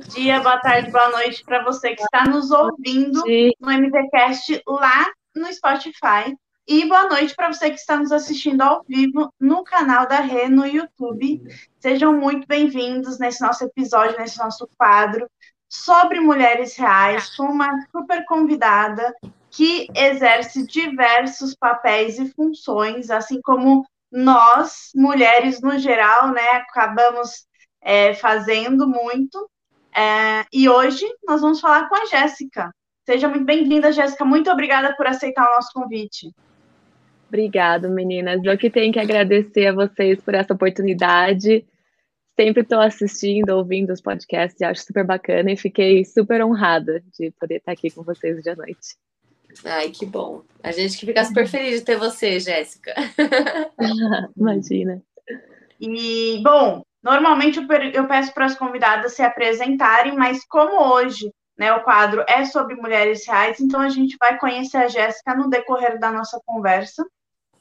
Bom dia, boa tarde, boa noite para você que está nos ouvindo no MVCast lá no Spotify. E boa noite para você que está nos assistindo ao vivo no canal da Rê no YouTube. Sejam muito bem-vindos nesse nosso episódio, nesse nosso quadro sobre mulheres reais, com uma super convidada que exerce diversos papéis e funções, assim como nós, mulheres no geral, né, acabamos é, fazendo muito. É, e hoje nós vamos falar com a Jéssica. Seja muito bem-vinda, Jéssica. Muito obrigada por aceitar o nosso convite. Obrigada, meninas. Eu que tenho que agradecer a vocês por essa oportunidade. Sempre estou assistindo, ouvindo os podcasts, acho super bacana e fiquei super honrada de poder estar aqui com vocês hoje à noite. Ai, que bom. A gente que fica super feliz de ter você, Jéssica. Imagina. E, bom, normalmente eu peço para as convidadas se apresentarem, mas como hoje né, o quadro é sobre mulheres reais, então a gente vai conhecer a Jéssica no decorrer da nossa conversa.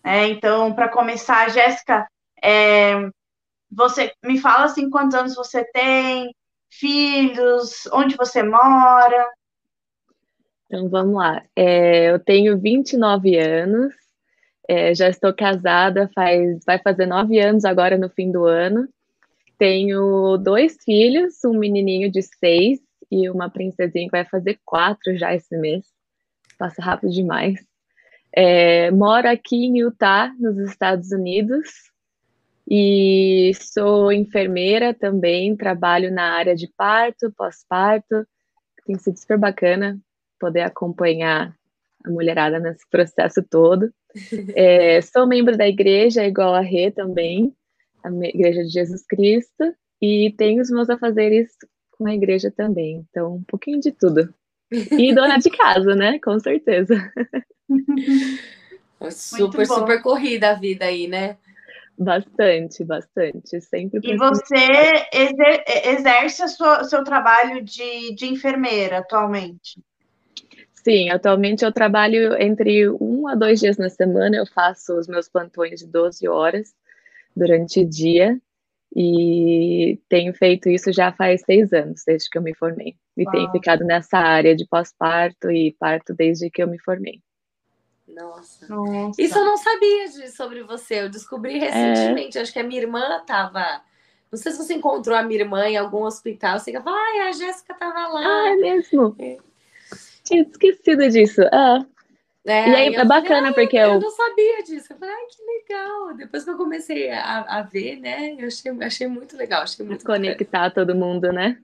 Né? Então, para começar, Jéssica, é, você me fala assim quantos anos você tem, filhos, onde você mora. Então vamos lá. É, eu tenho 29 anos, é, já estou casada, faz, vai fazer nove anos agora no fim do ano. Tenho dois filhos, um menininho de seis e uma princesinha que vai fazer quatro já esse mês. Passa rápido demais. É, moro aqui em Utah, nos Estados Unidos, e sou enfermeira também. Trabalho na área de parto, pós-parto. Tem sido super bacana poder acompanhar a mulherada nesse processo todo. É, sou membro da igreja, igual a Rê também, a Igreja de Jesus Cristo, e tenho os meus afazeres com a igreja também. Então, um pouquinho de tudo. E dona de casa, né? Com certeza. super, super corrida a vida aí, né? Bastante, bastante. Sempre. E você exer exerce o seu trabalho de, de enfermeira atualmente? Sim, atualmente eu trabalho entre um a dois dias na semana, eu faço os meus plantões de 12 horas durante o dia e tenho feito isso já faz seis anos, desde que eu me formei. E Uau. tenho ficado nessa área de pós-parto e parto desde que eu me formei. Nossa. Nossa. Isso eu não sabia de, sobre você, eu descobri recentemente. É... Acho que a minha irmã estava. Não sei se você encontrou a minha irmã em algum hospital. Você fala, ai, a Jéssica estava lá. Ah, é mesmo? É tinha esquecido disso. Ah. É, e aí é bacana falei, porque eu... eu não sabia disso. Eu falei, ai, que legal. Depois que eu comecei a, a ver, né? Eu achei, achei muito legal. Achei muito Conectar bacana. todo mundo, né?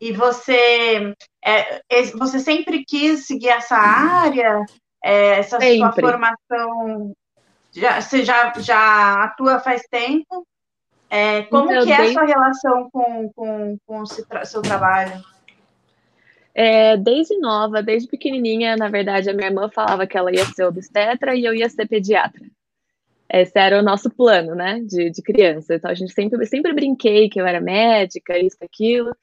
E você, é, você sempre quis seguir essa área? É, essa sempre. sua formação, já, você já, já atua faz tempo? É, como Meu que é a sua relação com, com, com o seu trabalho? É, desde nova, desde pequenininha, na verdade, a minha irmã falava que ela ia ser obstetra e eu ia ser pediatra. Esse era o nosso plano, né, de, de criança. Então, a gente sempre, sempre brinquei que eu era médica, isso, aquilo.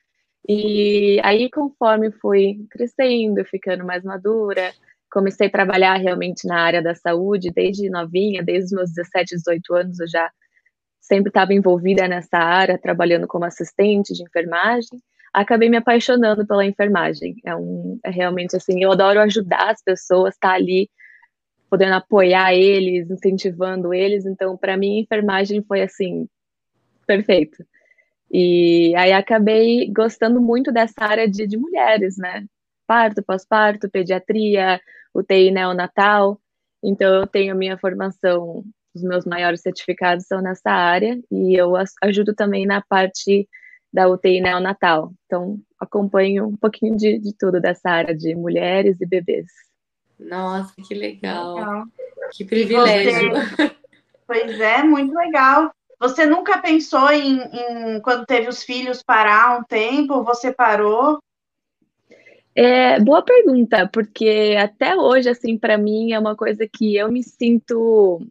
E aí, conforme fui crescendo, ficando mais madura, comecei a trabalhar realmente na área da saúde desde novinha, desde os meus 17, 18 anos, eu já sempre estava envolvida nessa área, trabalhando como assistente de enfermagem acabei me apaixonando pela enfermagem. É, um, é realmente assim, eu adoro ajudar as pessoas, estar tá ali podendo apoiar eles, incentivando eles. Então, para mim, enfermagem foi assim perfeito. E aí acabei gostando muito dessa área de, de mulheres, né? Parto, pós-parto, pediatria, UTI neonatal. Então, eu tenho a minha formação, os meus maiores certificados são nessa área, e eu ajudo também na parte da UTI neonatal. Então, acompanho um pouquinho de, de tudo dessa área de mulheres e bebês. Nossa, que legal. legal. Que privilégio. Pois é, muito legal. Você nunca pensou em, em, quando teve os filhos, parar um tempo? Você parou? É, boa pergunta, porque até hoje, assim, para mim é uma coisa que eu me sinto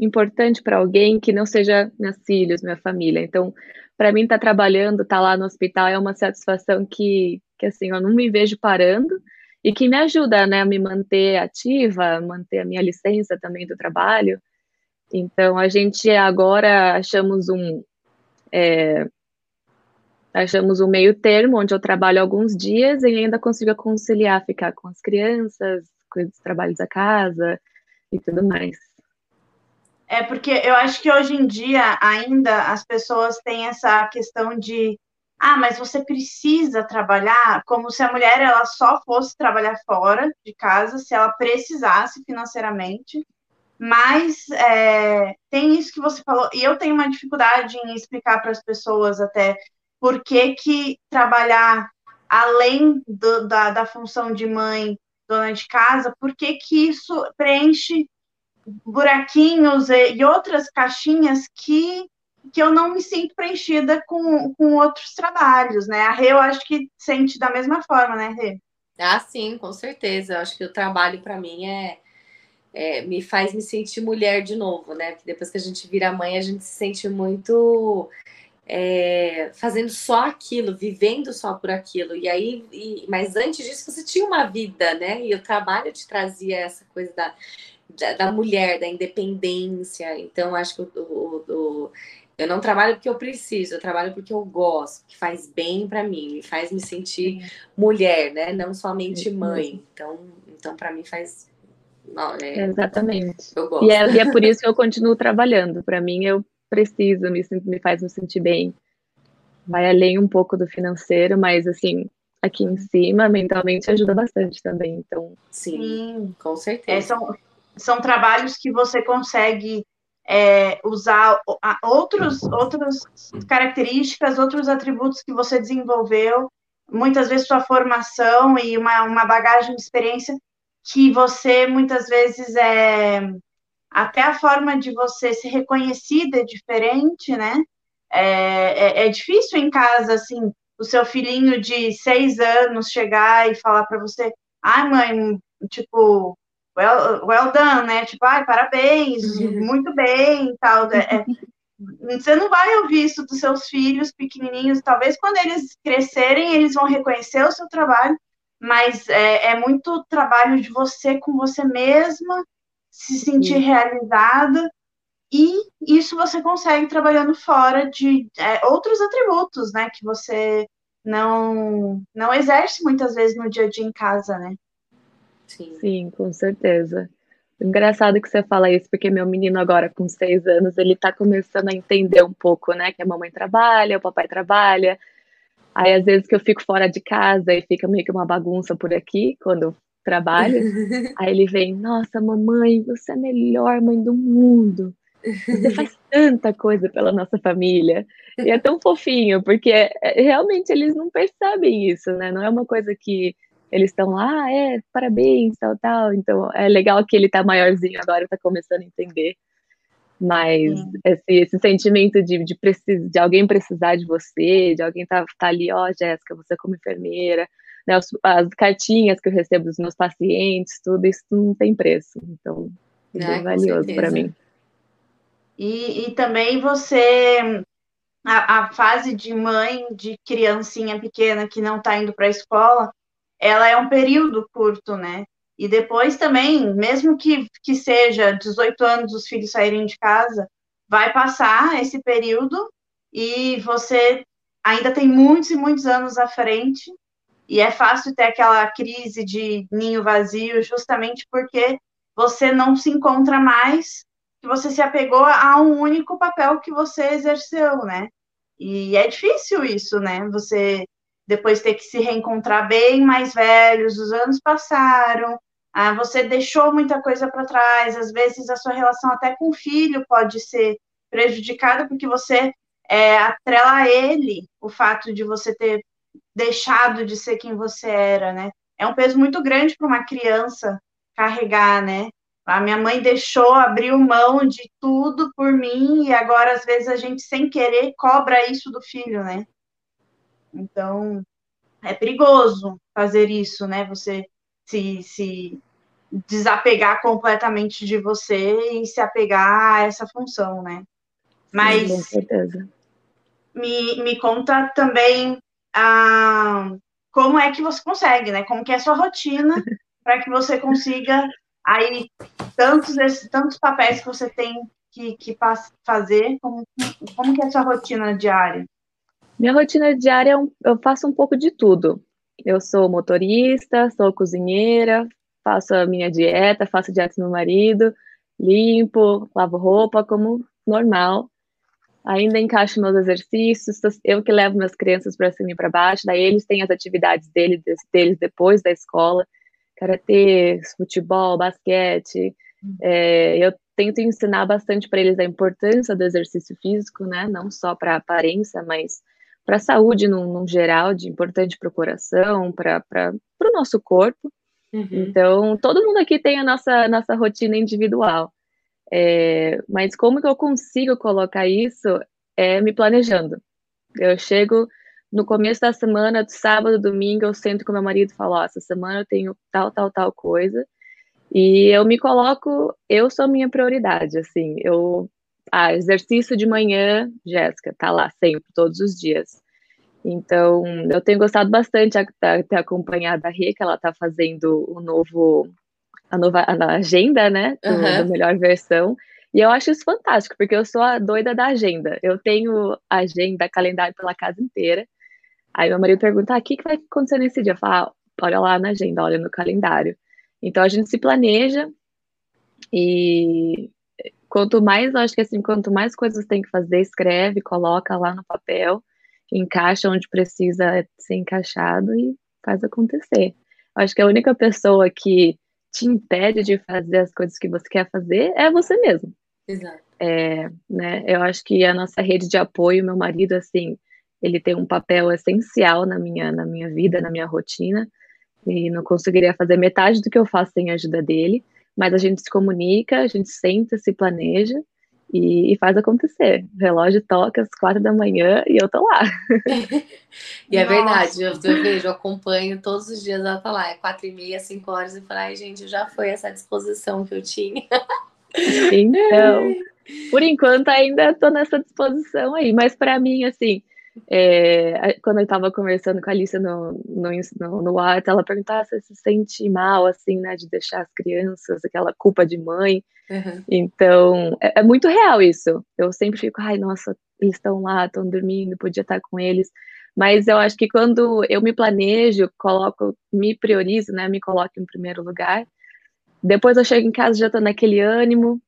importante para alguém que não seja meus filhos, minha família. Então, para mim estar tá trabalhando, estar tá lá no hospital é uma satisfação que, que assim, eu não me vejo parando e que me ajuda, né, a me manter ativa, manter a minha licença também do trabalho. Então, a gente agora achamos um, é, achamos um meio termo onde eu trabalho alguns dias e ainda consigo conciliar ficar com as crianças, com os trabalhos da casa e tudo mais. É porque eu acho que hoje em dia ainda as pessoas têm essa questão de ah, mas você precisa trabalhar, como se a mulher ela só fosse trabalhar fora de casa, se ela precisasse financeiramente. Mas é, tem isso que você falou, e eu tenho uma dificuldade em explicar para as pessoas até por que, que trabalhar além do, da, da função de mãe, dona de casa, por que, que isso preenche buraquinhos e, e outras caixinhas que que eu não me sinto preenchida com, com outros trabalhos, né? A Rê, eu acho que sente da mesma forma, né, Rê? Ah, sim, com certeza. Eu acho que o trabalho para mim é, é, me faz me sentir mulher de novo, né? Porque depois que a gente vira mãe, a gente se sente muito é, fazendo só aquilo, vivendo só por aquilo. E aí, e, mas antes disso, você tinha uma vida, né? E o trabalho te trazia essa coisa da, da, da mulher, da independência. Então, acho que o, o, o eu não trabalho porque eu preciso, eu trabalho porque eu gosto, que faz bem para mim, me faz me sentir mulher, né? Não somente mãe. Então, então para mim faz. Não, é... Exatamente. Eu gosto. E é, e é por isso que eu continuo trabalhando. Para mim, eu preciso, me, me faz me sentir bem. Vai além um pouco do financeiro, mas assim, aqui em cima, mentalmente ajuda bastante também. Então, sim, sim. com certeza. É, são, são trabalhos que você consegue é, usar outros, outras características, outros atributos que você desenvolveu, muitas vezes sua formação e uma, uma bagagem de experiência que você muitas vezes é até a forma de você ser reconhecida é diferente, né? É, é, é difícil em casa, assim, o seu filhinho de seis anos chegar e falar para você, ai, mãe, tipo, well, well done, né? Tipo, ai, parabéns, muito bem e tal. É, é, você não vai ouvir isso dos seus filhos pequenininhos. Talvez quando eles crescerem, eles vão reconhecer o seu trabalho, mas é, é muito trabalho de você com você mesma, se sentir Sim. realizada. E isso você consegue trabalhando fora de é, outros atributos, né? Que você não, não exerce muitas vezes no dia a dia em casa, né? Sim. Sim, com certeza. Engraçado que você fala isso, porque meu menino agora com seis anos, ele tá começando a entender um pouco, né? Que a mamãe trabalha, o papai trabalha. Aí às vezes que eu fico fora de casa e fica meio que uma bagunça por aqui, quando trabalho. aí ele vem, nossa, mamãe, você é a melhor mãe do mundo. Você faz tanta coisa pela nossa família. E é tão fofinho, porque é, realmente eles não percebem isso, né? Não é uma coisa que eles estão lá, ah, é, parabéns, tal, tal. Então, é legal que ele tá maiorzinho agora, tá começando a entender. Mas esse, esse, sentimento de, de, precis, de alguém precisar de você, de alguém tá, tá ali, ó, oh, Jéssica, você como enfermeira, né, as, as, cartinhas que eu recebo dos meus pacientes, tudo isso não tem preço. Então, é bem valioso para mim. E, e também você, a, a, fase de mãe de criancinha pequena que não está indo para a escola, ela é um período curto, né? E depois também, mesmo que, que seja 18 anos os filhos saírem de casa, vai passar esse período e você ainda tem muitos e muitos anos à frente. E é fácil ter aquela crise de ninho vazio, justamente porque você não se encontra mais, que você se apegou a um único papel que você exerceu, né? E é difícil isso, né? Você depois ter que se reencontrar bem mais velhos, os anos passaram, ah, você deixou muita coisa para trás, às vezes a sua relação até com o filho pode ser prejudicada porque você é, atrela a ele o fato de você ter deixado de ser quem você era, né? É um peso muito grande para uma criança carregar, né? A minha mãe deixou, abriu mão de tudo por mim e agora às vezes a gente sem querer cobra isso do filho, né? Então, é perigoso fazer isso, né? Você se, se desapegar completamente de você e se apegar a essa função, né? Mas Sim, com certeza. Me, me conta também ah, como é que você consegue, né? Como que é a sua rotina para que você consiga aí tantos tantos papéis que você tem que, que fazer, como, como que é a sua rotina diária? Minha rotina diária, é eu faço um pouco de tudo. Eu sou motorista, sou cozinheira, faço a minha dieta, faço dieta do meu marido, limpo, lavo roupa como normal. Ainda encaixo meus exercícios, eu que levo minhas crianças para cima e para baixo, daí eles têm as atividades deles, deles depois da escola, karatê, futebol, basquete. Uhum. É, eu tento ensinar bastante para eles a importância do exercício físico, né? Não só para aparência, mas para a saúde no, no, geral, de importante para o coração, para o nosso corpo. Uhum. Então, todo mundo aqui tem a nossa, nossa rotina individual. É, mas como que eu consigo colocar isso é me planejando. Eu chego no começo da semana, sábado, domingo, eu sento com meu marido e falo, oh, essa semana eu tenho tal, tal, tal coisa. E eu me coloco, eu sou a minha prioridade, assim, eu ah, exercício de manhã, Jéssica, tá lá sempre, todos os dias. Então, eu tenho gostado bastante de ter acompanhado a Rê, que ela tá fazendo o novo, a nova a agenda, né, do, uhum. do melhor versão. E eu acho isso fantástico, porque eu sou a doida da agenda. Eu tenho agenda, calendário pela casa inteira. Aí meu marido pergunta, ah, o que, que vai acontecer nesse dia? Eu falo, ah, olha lá na agenda, olha no calendário. Então a gente se planeja e quanto mais, acho que assim, quanto mais coisas tem que fazer, escreve, coloca lá no papel, encaixa onde precisa ser encaixado e faz acontecer. Acho que a única pessoa que te impede de fazer as coisas que você quer fazer é você mesmo. Exato. É, né, eu acho que a nossa rede de apoio, meu marido, assim, ele tem um papel essencial na minha, na minha vida, na minha rotina, e não conseguiria fazer metade do que eu faço sem a ajuda dele, mas a gente se comunica, a gente senta, se planeja e, e faz acontecer. O relógio toca às quatro da manhã e eu tô lá. e é verdade, eu, eu, vejo, eu acompanho todos os dias ela tá lá, é quatro e meia, cinco horas, e falo, ai gente, já foi essa disposição que eu tinha. Então, por enquanto ainda tô nessa disposição aí, mas para mim, assim, é, quando eu estava conversando com a Alicia no, no, no, no WhatsApp, ela perguntava se se sente mal, assim, né, de deixar as crianças, aquela culpa de mãe. Uhum. Então, é, é, muito real isso. Eu sempre fico, ai, nossa, eles estão lá, estão dormindo, podia estar com eles. Mas eu acho que quando eu me planejo, coloco, me priorizo, né, me coloco em primeiro lugar, depois eu chego em casa já estou naquele ânimo,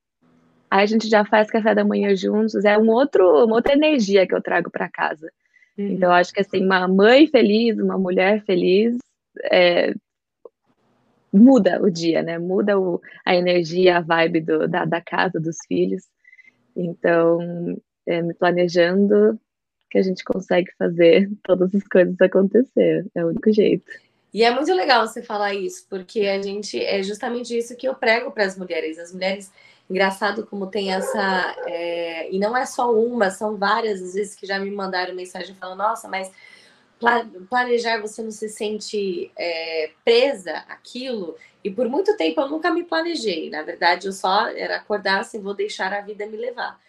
Aí a gente já faz café da manhã juntos, é um outro, uma outra energia que eu trago para casa. Uhum. Então, acho que assim, uma mãe feliz, uma mulher feliz, é, muda o dia, né? Muda o, a energia, a vibe do, da, da casa, dos filhos. Então, é, me planejando que a gente consegue fazer todas as coisas acontecer. É o único jeito. E é muito legal você falar isso, porque a gente é justamente isso que eu prego para as mulheres. As mulheres Engraçado como tem essa. É, e não é só uma, são várias às vezes que já me mandaram mensagem falando: nossa, mas planejar você não se sente é, presa aquilo. E por muito tempo eu nunca me planejei. Na verdade, eu só era acordar assim, vou deixar a vida me levar.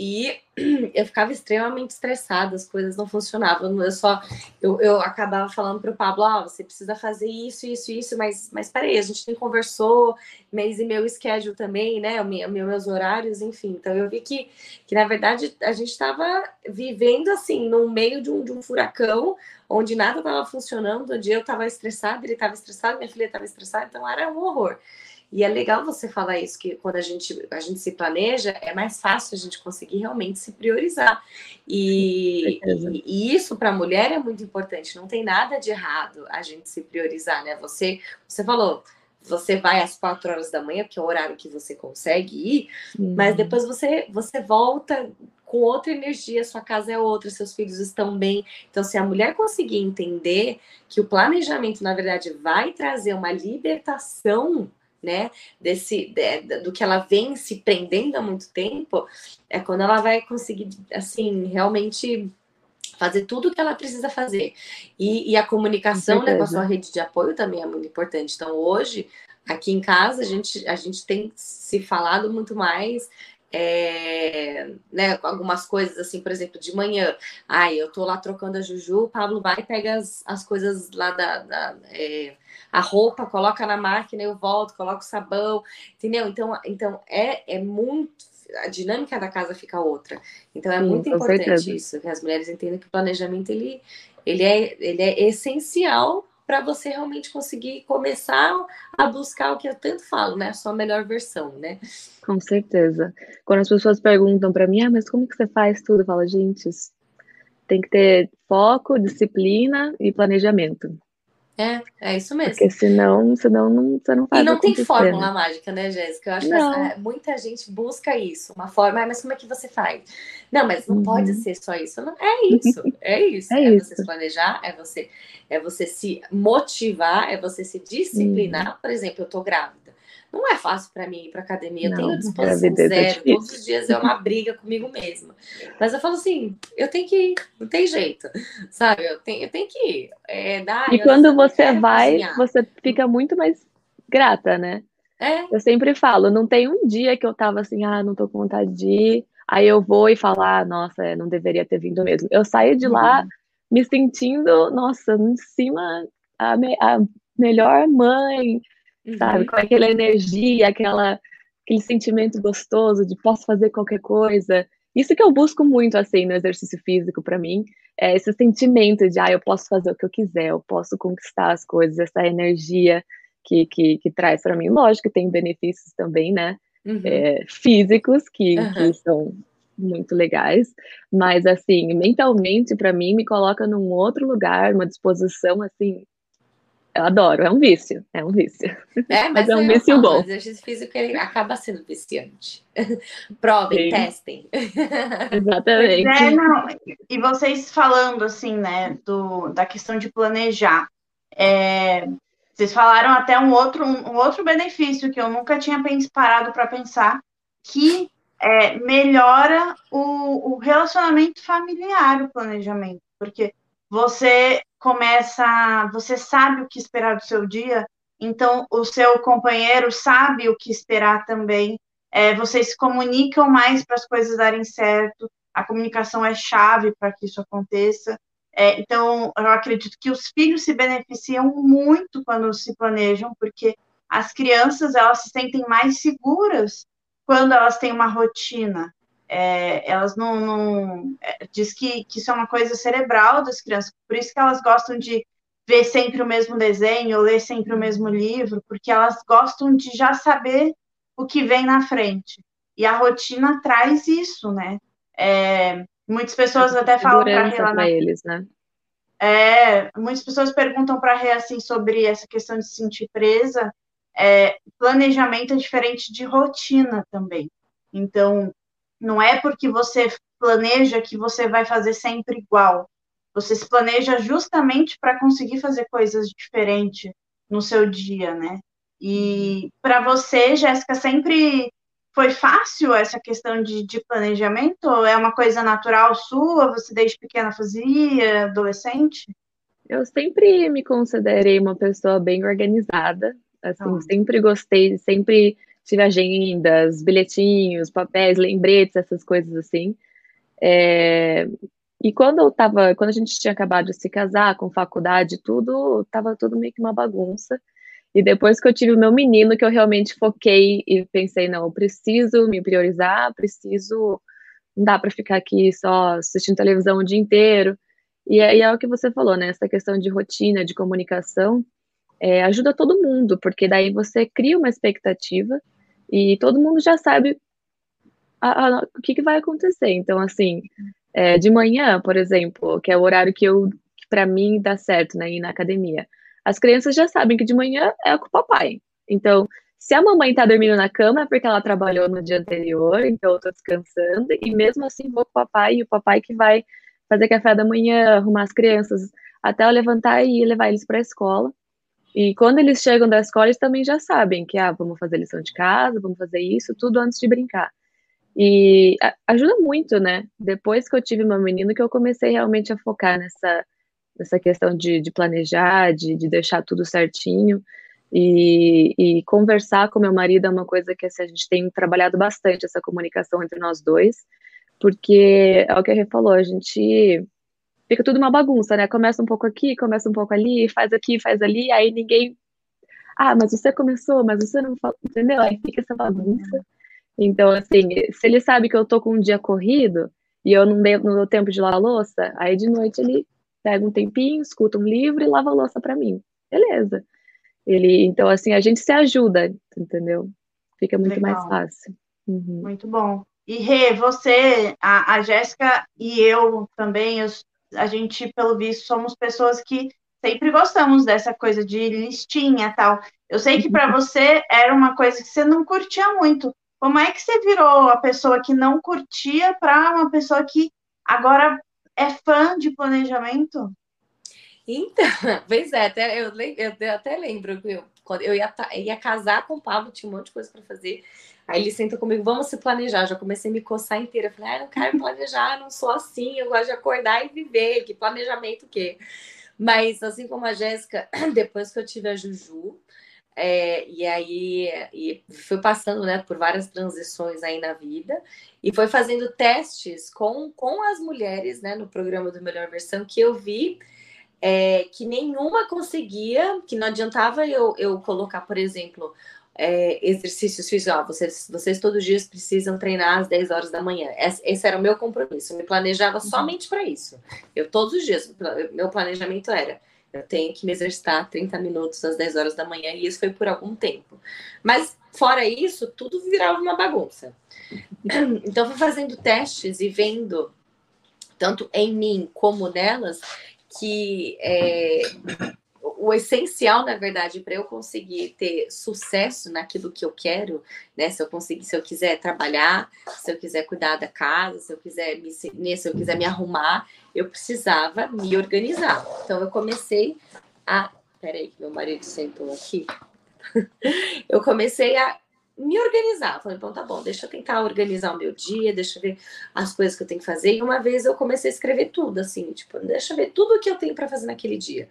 E eu ficava extremamente estressada, as coisas não funcionavam. Eu só eu, eu acabava falando para o Pablo: ah, você precisa fazer isso, isso, isso, mas, mas peraí, a gente nem conversou, mês e meu schedule também, né? O meu, meus horários, enfim. Então eu vi que, que na verdade, a gente estava vivendo assim, no meio de um, de um furacão, onde nada estava funcionando, onde eu estava estressada, ele estava estressado, minha filha estava estressada, então era um horror. E é legal você falar isso, que quando a gente, a gente se planeja, é mais fácil a gente conseguir realmente se priorizar. E, e, e isso para a mulher é muito importante. Não tem nada de errado a gente se priorizar, né? Você, você falou, você vai às quatro horas da manhã, que é o horário que você consegue ir, uhum. mas depois você, você volta com outra energia, sua casa é outra, seus filhos estão bem. Então, se a mulher conseguir entender que o planejamento, na verdade, vai trazer uma libertação né, desse de, do que ela vem se prendendo há muito tempo, é quando ela vai conseguir assim realmente fazer tudo o que ela precisa fazer. E, e a comunicação né, com a sua rede de apoio também é muito importante. Então, hoje, aqui em casa, a gente, a gente tem se falado muito mais é, né, algumas coisas assim, por exemplo, de manhã, ai, eu tô lá trocando a Juju, o Pablo vai e pega as, as coisas lá da, da é, a roupa, coloca na máquina, eu volto, coloco sabão, entendeu? Então, então é, é muito a dinâmica da casa fica outra. Então é Sim, muito importante certeza. isso, que as mulheres entendam que o planejamento ele, ele, é, ele é essencial para você realmente conseguir começar a buscar o que eu tanto falo, né? A sua melhor versão, né? Com certeza. Quando as pessoas perguntam para mim, ah, mas como que você faz tudo? Eu falo, gente, tem que ter foco, disciplina e planejamento. É, é isso mesmo. Porque senão, senão não, você não faz E não tem fórmula né? mágica, né, Jéssica? Eu acho não. que essa, muita gente busca isso, uma forma, ah, mas como é que você faz? Não, mas não uhum. pode ser só isso. Não, é isso, é isso. é, é isso. você se planejar, é você, é você se motivar, é você se disciplinar. Uhum. Por exemplo, eu tô grávida. Não é fácil para mim ir para academia. Eu não, tenho disposição é zero. É Todos os dias é uma briga comigo mesma. Mas eu falo assim, eu tenho que ir, não tem jeito, sabe? Eu tenho, eu tenho que ir. É, dá, e quando você vai, cozinhar. você fica muito mais grata, né? É. Eu sempre falo, não tem um dia que eu tava assim, ah, não tô com vontade de ir. Aí eu vou e falo, ah, nossa, é, não deveria ter vindo mesmo. Eu saio de lá uhum. me sentindo, nossa, em cima a, me, a melhor mãe, sabe? Uhum. Com aquela energia, aquela, aquele sentimento gostoso de posso fazer qualquer coisa. Isso que eu busco muito, assim, no exercício físico para mim, é esse sentimento de, ah, eu posso fazer o que eu quiser, eu posso conquistar as coisas, essa energia que, que, que traz para mim. Lógico que tem benefícios também, né? Uhum. É, físicos que, uhum. que são muito legais, mas assim, mentalmente para mim me coloca num outro lugar, uma disposição assim eu adoro, é um vício, é um vício. É, mas, mas é um vício falo, bom. O exercício físico ele acaba sendo viciante. Provem, Sim. testem. Exatamente. É, não, e vocês falando assim, né, do, da questão de planejar. É, vocês falaram até um outro, um, um, outro benefício que eu nunca tinha parado para pensar, que é, melhora o, o relacionamento familiar, o planejamento. Porque você começa, você sabe o que esperar do seu dia, então o seu companheiro sabe o que esperar também. É, vocês se comunicam mais para as coisas darem certo. A comunicação é chave para que isso aconteça. É, então, eu acredito que os filhos se beneficiam muito quando se planejam, porque as crianças elas se sentem mais seguras quando elas têm uma rotina. É, elas não, não é, diz que, que isso é uma coisa cerebral das crianças, por isso que elas gostam de ver sempre o mesmo desenho, ou ler sempre o mesmo livro, porque elas gostam de já saber o que vem na frente. E a rotina traz isso, né? É, muitas pessoas até falam para na... eles, né? É, muitas pessoas perguntam para Rê assim sobre essa questão de se sentir presa. É, planejamento é diferente de rotina também. Então, não é porque você planeja que você vai fazer sempre igual. Você se planeja justamente para conseguir fazer coisas diferentes no seu dia, né? E para você, Jéssica, sempre foi fácil essa questão de, de, planejamento? É uma coisa natural sua? Você desde pequena fazia, adolescente? Eu sempre me considerei uma pessoa bem organizada. Assim, ah. sempre gostei, sempre tive agendas, bilhetinhos, papéis, lembretes, essas coisas assim. É, e quando eu tava, quando a gente tinha acabado de se casar, com faculdade, tudo, tava tudo meio que uma bagunça. E depois que eu tive o meu menino, que eu realmente foquei e pensei, não, eu preciso me priorizar, preciso, não dá para ficar aqui só assistindo televisão o dia inteiro. E aí é o que você falou, né? Essa questão de rotina, de comunicação, é, ajuda todo mundo, porque daí você cria uma expectativa e todo mundo já sabe o que, que, vai acontecer. Então, assim, é, de manhã, por exemplo, que é o horário que eu, para mim, dá certo, né, ir na academia. As crianças já sabem que de manhã é com o papai. Então, se a mamãe tá dormindo na cama é porque ela trabalhou no dia anterior, então eu tô descansando, e mesmo assim vou com o papai, e o papai que vai fazer café da manhã, arrumar as crianças, até eu levantar e levar eles para a escola. E quando eles chegam da escola, eles também já sabem que, ah, vamos fazer lição de casa, vamos fazer isso, tudo antes de brincar. E ajuda muito, né? Depois que eu tive meu menino, que eu comecei realmente a focar nessa, nessa questão de, de planejar, de, de deixar tudo certinho. E, e, conversar com meu marido é uma coisa que assim, a gente tem trabalhado bastante, essa comunicação entre nós dois, porque é o que a Rê falou, a gente fica tudo uma bagunça, né? Começa um pouco aqui, começa um pouco ali, faz aqui, faz ali, aí ninguém. Ah, mas você começou, mas você não falou, entendeu? Aí fica essa bagunça. Então, assim, se ele sabe que eu tô com um dia corrido e eu não dei, não dou tempo de lavar a louça, aí de noite ele pega um tempinho, escuta um livro e lava a louça para mim. Beleza. Ele, então, assim, a gente se ajuda, entendeu? Fica muito Legal. mais fácil. Uhum. Muito bom. E Rê, você, a, a Jéssica e eu também, eu, a gente, pelo visto, somos pessoas que sempre gostamos dessa coisa de listinha tal. Eu sei que para uhum. você era uma coisa que você não curtia muito. Como é que você virou a pessoa que não curtia para uma pessoa que agora é fã de planejamento? Então, pois é, até, eu, eu até lembro que eu, quando eu ia, ia casar com o Pablo, tinha um monte de coisa para fazer. Aí ele senta comigo, vamos se planejar. Já comecei a me coçar inteira. Falei, ah, não quero planejar, não sou assim, eu gosto de acordar e viver. Que planejamento o quê? Mas, assim como a Jéssica, depois que eu tive a Juju, é, e aí e fui passando né, por várias transições aí na vida e foi fazendo testes com, com as mulheres né, no programa do Melhor Versão que eu vi é, que nenhuma conseguia, que não adiantava eu, eu colocar, por exemplo, é, exercícios físicos. Ah, vocês, vocês todos os dias precisam treinar às 10 horas da manhã. Esse, esse era o meu compromisso. Eu me planejava uhum. somente para isso. Eu todos os dias, meu planejamento era eu tenho que me exercitar 30 minutos às 10 horas da manhã, e isso foi por algum tempo. Mas, fora isso, tudo virava uma bagunça. Então, fui fazendo testes e vendo, tanto em mim como nelas, que é, o essencial, na verdade, para eu conseguir ter sucesso naquilo que eu quero, né? Se eu conseguir, se eu quiser trabalhar, se eu quiser cuidar da casa, se eu quiser me, né, se eu quiser me arrumar, eu precisava me organizar. Então eu comecei a, peraí, que meu marido sentou aqui. eu comecei a me organizar. Falei, então tá bom, deixa eu tentar organizar o meu dia, deixa eu ver as coisas que eu tenho que fazer. E uma vez eu comecei a escrever tudo, assim, tipo, deixa eu ver tudo o que eu tenho para fazer naquele dia.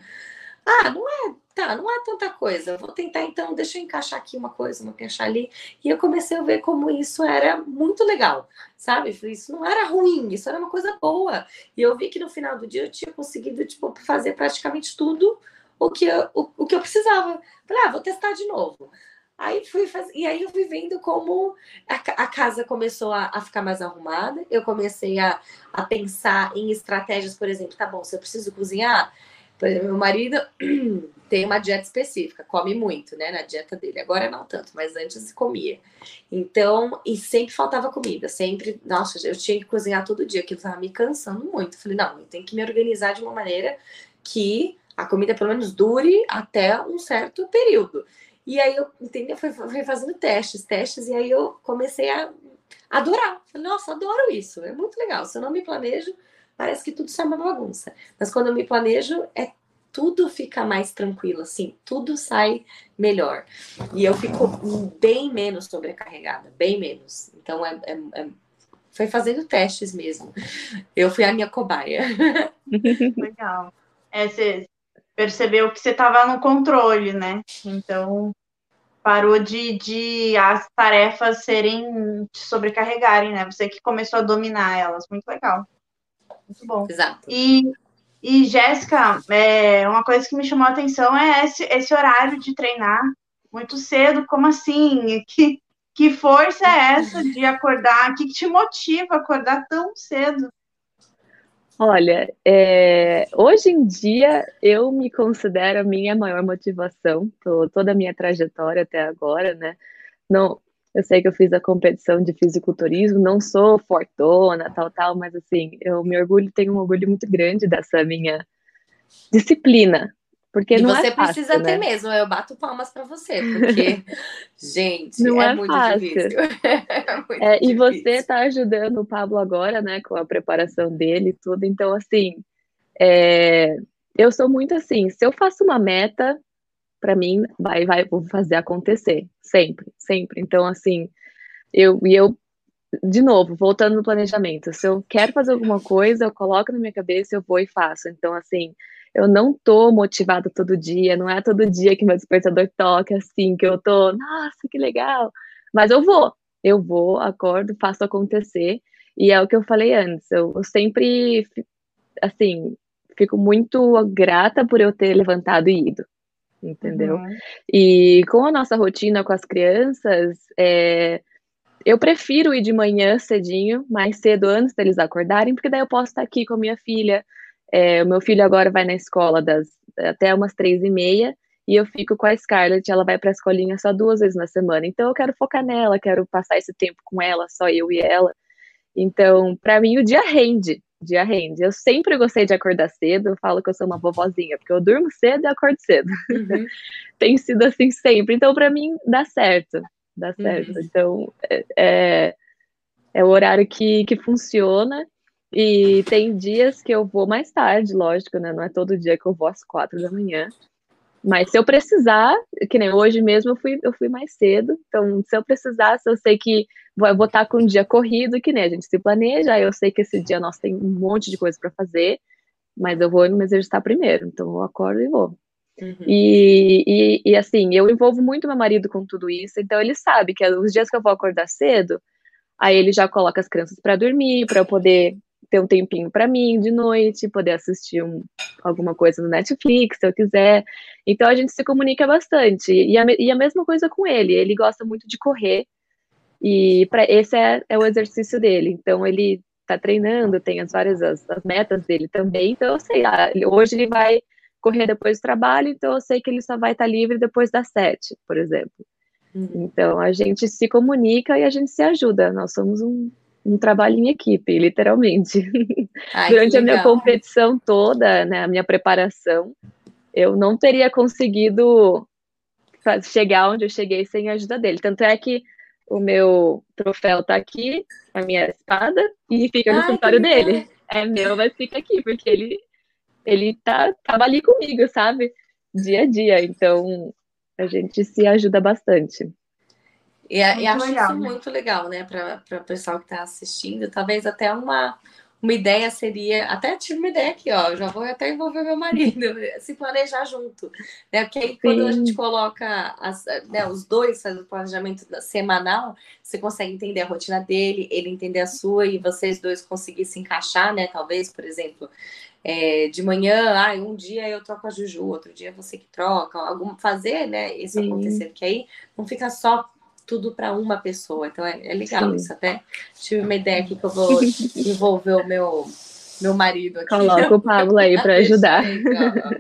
Ah, não é, tá, não é tanta coisa. Vou tentar então, deixa eu encaixar aqui uma coisa, vou encaixar ali. E eu comecei a ver como isso era muito legal, sabe? Isso não era ruim, isso era uma coisa boa. E eu vi que no final do dia eu tinha conseguido, tipo, fazer praticamente tudo o que eu, o, o que eu precisava. Falei, ah, vou testar de novo. Aí fui fazer, e aí eu fui vendo como a, a casa começou a, a, ficar mais arrumada. Eu comecei a, a pensar em estratégias, por exemplo, tá bom, se eu preciso cozinhar, por exemplo, meu marido tem uma dieta específica, come muito, né, na dieta dele. Agora não tanto, mas antes comia. Então, e sempre faltava comida, sempre, nossa, eu tinha que cozinhar todo dia, aquilo estava me cansando muito. falei, não, eu tenho que me organizar de uma maneira que a comida pelo menos dure até um certo período. E aí eu, entendeu? Fui, fui fazendo testes, testes, e aí eu comecei a adorar. Falei, nossa, adoro isso, é muito legal. Se eu não me planejo, parece que tudo sai uma bagunça. Mas quando eu me planejo, é tudo fica mais tranquilo, assim, tudo sai melhor. E eu fico bem menos sobrecarregada, bem menos. Então, é, é, é foi fazendo testes mesmo. Eu fui a minha cobaia. Legal. É, você percebeu que você estava no controle, né? Então, parou de, de as tarefas serem te sobrecarregarem, né? Você que começou a dominar elas. Muito legal. Muito bom. Exato. E, e Jéssica, é, uma coisa que me chamou a atenção é esse, esse horário de treinar muito cedo. Como assim? Que, que força é essa de acordar? O que, que te motiva a acordar tão cedo? Olha, é, hoje em dia eu me considero a minha maior motivação, toda a minha trajetória até agora, né? Não, eu sei que eu fiz a competição de fisiculturismo, não sou fortona, tal, tal, mas assim, eu me orgulho, tenho um orgulho muito grande dessa minha disciplina. Porque e não você é fácil, precisa né? ter mesmo, eu bato palmas para você, porque, gente, não é, é muito fácil. difícil. é muito é, difícil. E você está ajudando o Pablo agora, né, com a preparação dele e tudo, então, assim, é, eu sou muito assim, se eu faço uma meta, para mim, vai, vai, vou fazer acontecer, sempre, sempre. Então, assim, eu, e eu, de novo, voltando no planejamento, se eu quero fazer alguma coisa, eu coloco na minha cabeça, eu vou e faço. Então, assim, eu não tô motivada todo dia, não é todo dia que meu despertador toca, assim, que eu tô, nossa, que legal, mas eu vou, eu vou, acordo, faço acontecer, e é o que eu falei antes, eu, eu sempre, assim, fico muito grata por eu ter levantado e ido entendeu? Uhum. E com a nossa rotina com as crianças, é, eu prefiro ir de manhã cedinho, mais cedo antes deles acordarem, porque daí eu posso estar aqui com a minha filha. É, o meu filho agora vai na escola das até umas três e meia e eu fico com a Scarlett, ela vai para a escolinha só duas vezes na semana. Então eu quero focar nela, quero passar esse tempo com ela, só eu e ela. Então, para mim o dia rende, dia rende. Eu sempre gostei de acordar cedo, eu falo que eu sou uma vovozinha, porque eu durmo cedo e acordo cedo. Uhum. Tem sido assim sempre. Então, para mim dá certo, dá certo. Uhum. Então, é, é, é o horário que, que funciona. E tem dias que eu vou mais tarde, lógico, né? Não é todo dia que eu vou às quatro da manhã. Mas se eu precisar, que nem hoje mesmo eu fui, eu fui mais cedo, então se eu precisar, se eu sei que vou, eu vou estar com um dia corrido, que nem a gente se planeja, eu sei que esse dia nós tem um monte de coisa para fazer, mas eu vou me exercitar primeiro, então eu acordo e vou. Uhum. E, e, e, assim, eu envolvo muito meu marido com tudo isso, então ele sabe que os dias que eu vou acordar cedo, aí ele já coloca as crianças para dormir, para eu poder ter um tempinho para mim de noite, poder assistir um, alguma coisa no Netflix, se eu quiser. Então a gente se comunica bastante. E a, e a mesma coisa com ele. Ele gosta muito de correr. E para esse é, é, o exercício dele. Então ele está treinando, tem as várias as, as, metas dele também. Então eu sei, ah, hoje ele vai correr depois do trabalho, então eu sei que ele só vai estar tá livre depois das sete, por exemplo. Uhum. Então a gente se comunica e a gente se ajuda. Nós somos um, um trabalho em equipe, literalmente. Ai, Durante a minha competição toda, né, a minha preparação, eu não teria conseguido chegar onde eu cheguei sem a ajuda dele. Tanto é que o meu troféu tá aqui, a minha espada, e fica no escritório dele. É meu, mas fica aqui, porque ele, ele tá, tava ali comigo, sabe? Dia a dia. Então, a gente se ajuda bastante. E, e acho legal, isso né? muito legal, né, para o pessoal que está assistindo. Talvez até uma, uma ideia seria, até tive uma ideia aqui, ó, já vou até envolver meu marido, se planejar junto, né? Porque aí quando Sim. a gente coloca as, né, os dois fazendo o planejamento semanal, você consegue entender a rotina dele, ele entender a sua e vocês dois conseguir se encaixar, né? Talvez, por exemplo, é, de manhã, ah, um dia eu troco a Juju, outro dia você que troca, algum, fazer, né, isso Sim. acontecer, porque aí não fica só tudo para uma pessoa. Então é, é legal Sim. isso até. Tive uma ideia aqui que eu vou envolver o meu, meu marido aqui. Coloca o Pablo aí para ajudar.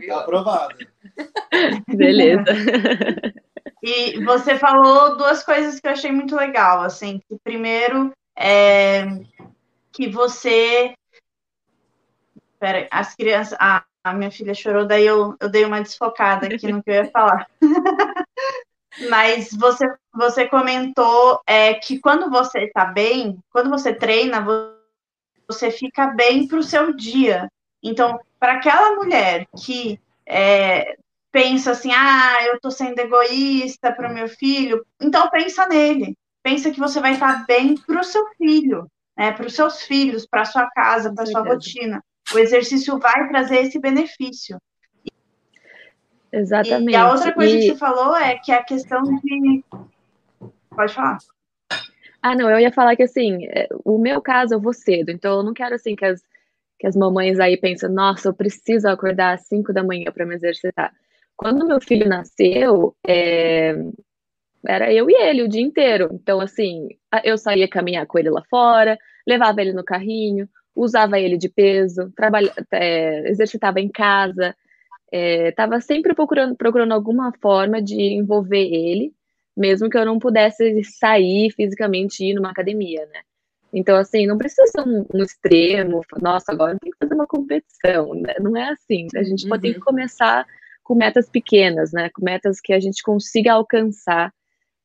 Tá aprovado. Beleza. E você falou duas coisas que eu achei muito legal, assim, que primeiro é que você Pera, as crianças. Ah, a minha filha chorou, daí eu, eu dei uma desfocada aqui no que eu ia falar. Mas você, você comentou é, que quando você está bem, quando você treina, você fica bem para o seu dia. Então, para aquela mulher que é, pensa assim, ah, eu estou sendo egoísta para o meu filho, então pensa nele. Pensa que você vai estar bem para o seu filho, né, para os seus filhos, para a sua casa, para a sua rotina. O exercício vai trazer esse benefício. Exatamente. E a outra coisa e... que você falou é que a questão de. Pode falar. Ah, não, eu ia falar que assim, é, o meu caso eu vou cedo, então eu não quero assim que as, que as mamães aí pensem, nossa, eu preciso acordar às 5 da manhã para me exercitar. Quando meu filho nasceu, é, era eu e ele o dia inteiro. Então, assim, eu saía caminhar com ele lá fora, levava ele no carrinho, usava ele de peso, trabalha, é, exercitava em casa estava é, sempre procurando, procurando alguma forma de envolver ele, mesmo que eu não pudesse sair fisicamente e ir numa academia, né? Então, assim, não precisa ser um, um extremo, nossa, agora tem que fazer uma competição, né? não é assim. A gente uhum. pode ter que começar com metas pequenas, né? Com metas que a gente consiga alcançar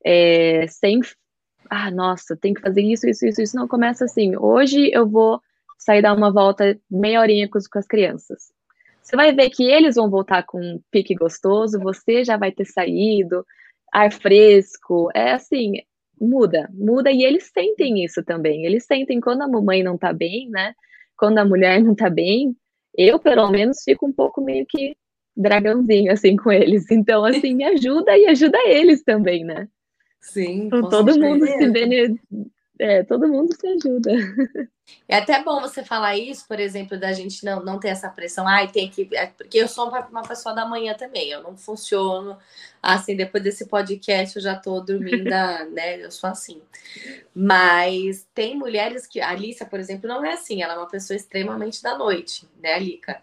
é, sem, ah, nossa, tem que fazer isso, isso, isso, isso. Não, começa assim, hoje eu vou sair dar uma volta meia horinha com, com as crianças. Você vai ver que eles vão voltar com um pique gostoso, você já vai ter saído, ar fresco. É assim, muda, muda e eles sentem isso também. Eles sentem quando a mamãe não tá bem, né? Quando a mulher não tá bem, eu pelo menos fico um pouco meio que dragãozinho assim com eles. Então assim, me ajuda e ajuda eles também, né? Sim, então, todo mundo se bene... É, todo mundo se ajuda. É até bom você falar isso, por exemplo, da gente não, não ter essa pressão, ai, tem que. É, porque eu sou uma pessoa da manhã também, eu não funciono assim, depois desse podcast eu já tô dormindo, né? Eu sou assim. Mas tem mulheres que. A Alícia, por exemplo, não é assim, ela é uma pessoa extremamente da noite, né, Alica?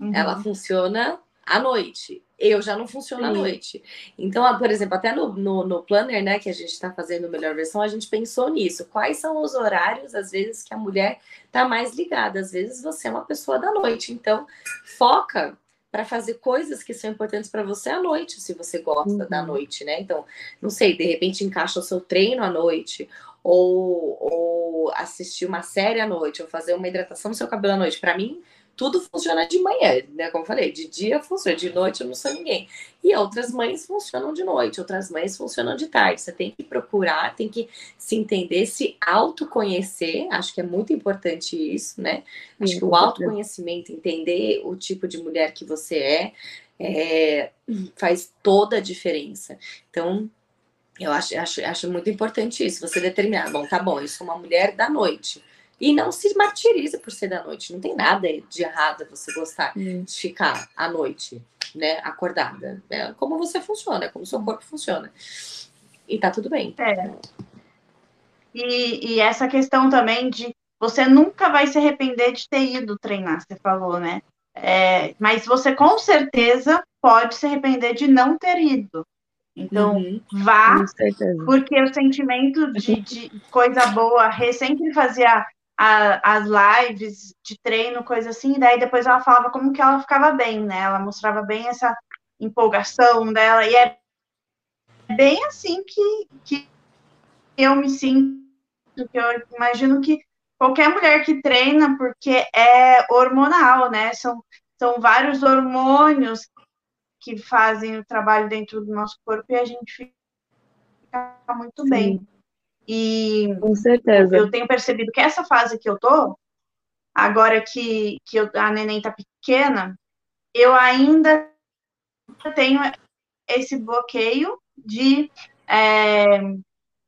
Uhum. Ela funciona à noite. Eu já não funciono Sim. à noite. Então, por exemplo, até no, no, no planner, né, que a gente está fazendo melhor versão, a gente pensou nisso. Quais são os horários, às vezes, que a mulher está mais ligada? Às vezes você é uma pessoa da noite. Então, foca para fazer coisas que são importantes para você à noite, se você gosta uhum. da noite, né? Então, não sei, de repente encaixa o seu treino à noite, ou, ou assistir uma série à noite, ou fazer uma hidratação no seu cabelo à noite. Para mim, tudo funciona de manhã, né? Como eu falei, de dia funciona, de noite eu não sou ninguém. E outras mães funcionam de noite, outras mães funcionam de tarde. Você tem que procurar, tem que se entender, se autoconhecer. Acho que é muito importante isso, né? Acho Sim, que o autoconhecimento, entender o tipo de mulher que você é, é faz toda a diferença. Então, eu acho, acho, acho muito importante isso, você determinar, bom, tá bom, eu sou uma mulher da noite. E não se martiriza por ser da noite. Não tem nada de errado você gostar hum. de ficar à noite, né, acordada. É como você funciona, é como seu corpo funciona. E tá tudo bem. É. E, e essa questão também de você nunca vai se arrepender de ter ido treinar, você falou, né? É, mas você com certeza pode se arrepender de não ter ido. Então, uhum, vá, porque o sentimento de, de, coisa boa, sempre fazia a, as lives de treino, coisa assim, e daí depois ela falava como que ela ficava bem, né? Ela mostrava bem essa empolgação dela, e é bem assim que, que eu me sinto, que eu imagino que qualquer mulher que treina, porque é hormonal, né? São, são vários hormônios que fazem o trabalho dentro do nosso corpo e a gente fica muito Sim. bem. E com certeza. eu tenho percebido que essa fase que eu tô, agora que, que eu, a neném tá pequena, eu ainda tenho esse bloqueio de é,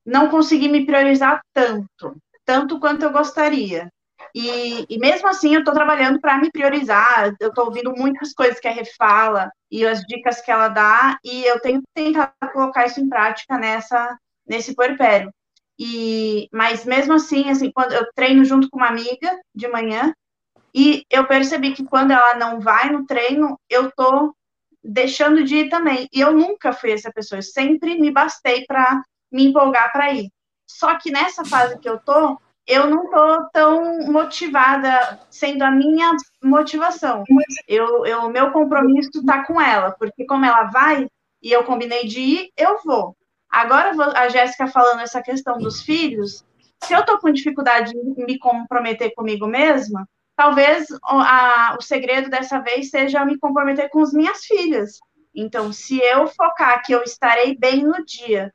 não conseguir me priorizar tanto, tanto quanto eu gostaria. E, e mesmo assim, eu estou trabalhando para me priorizar. Eu estou ouvindo muitas coisas que a Rê fala e as dicas que ela dá, e eu tenho tentado colocar isso em prática nessa nesse puerpério. E, mas mesmo assim, assim, quando eu treino junto com uma amiga de manhã, e eu percebi que quando ela não vai no treino, eu tô deixando de ir também. E eu nunca fui essa pessoa, eu sempre me bastei para me empolgar para ir. Só que nessa fase que eu tô, eu não tô tão motivada, sendo a minha motivação. Eu, eu meu compromisso tá com ela, porque como ela vai e eu combinei de ir, eu vou. Agora, a Jéssica falando essa questão dos filhos, se eu estou com dificuldade em me comprometer comigo mesma, talvez a, o segredo dessa vez seja me comprometer com as minhas filhas. Então, se eu focar que eu estarei bem no dia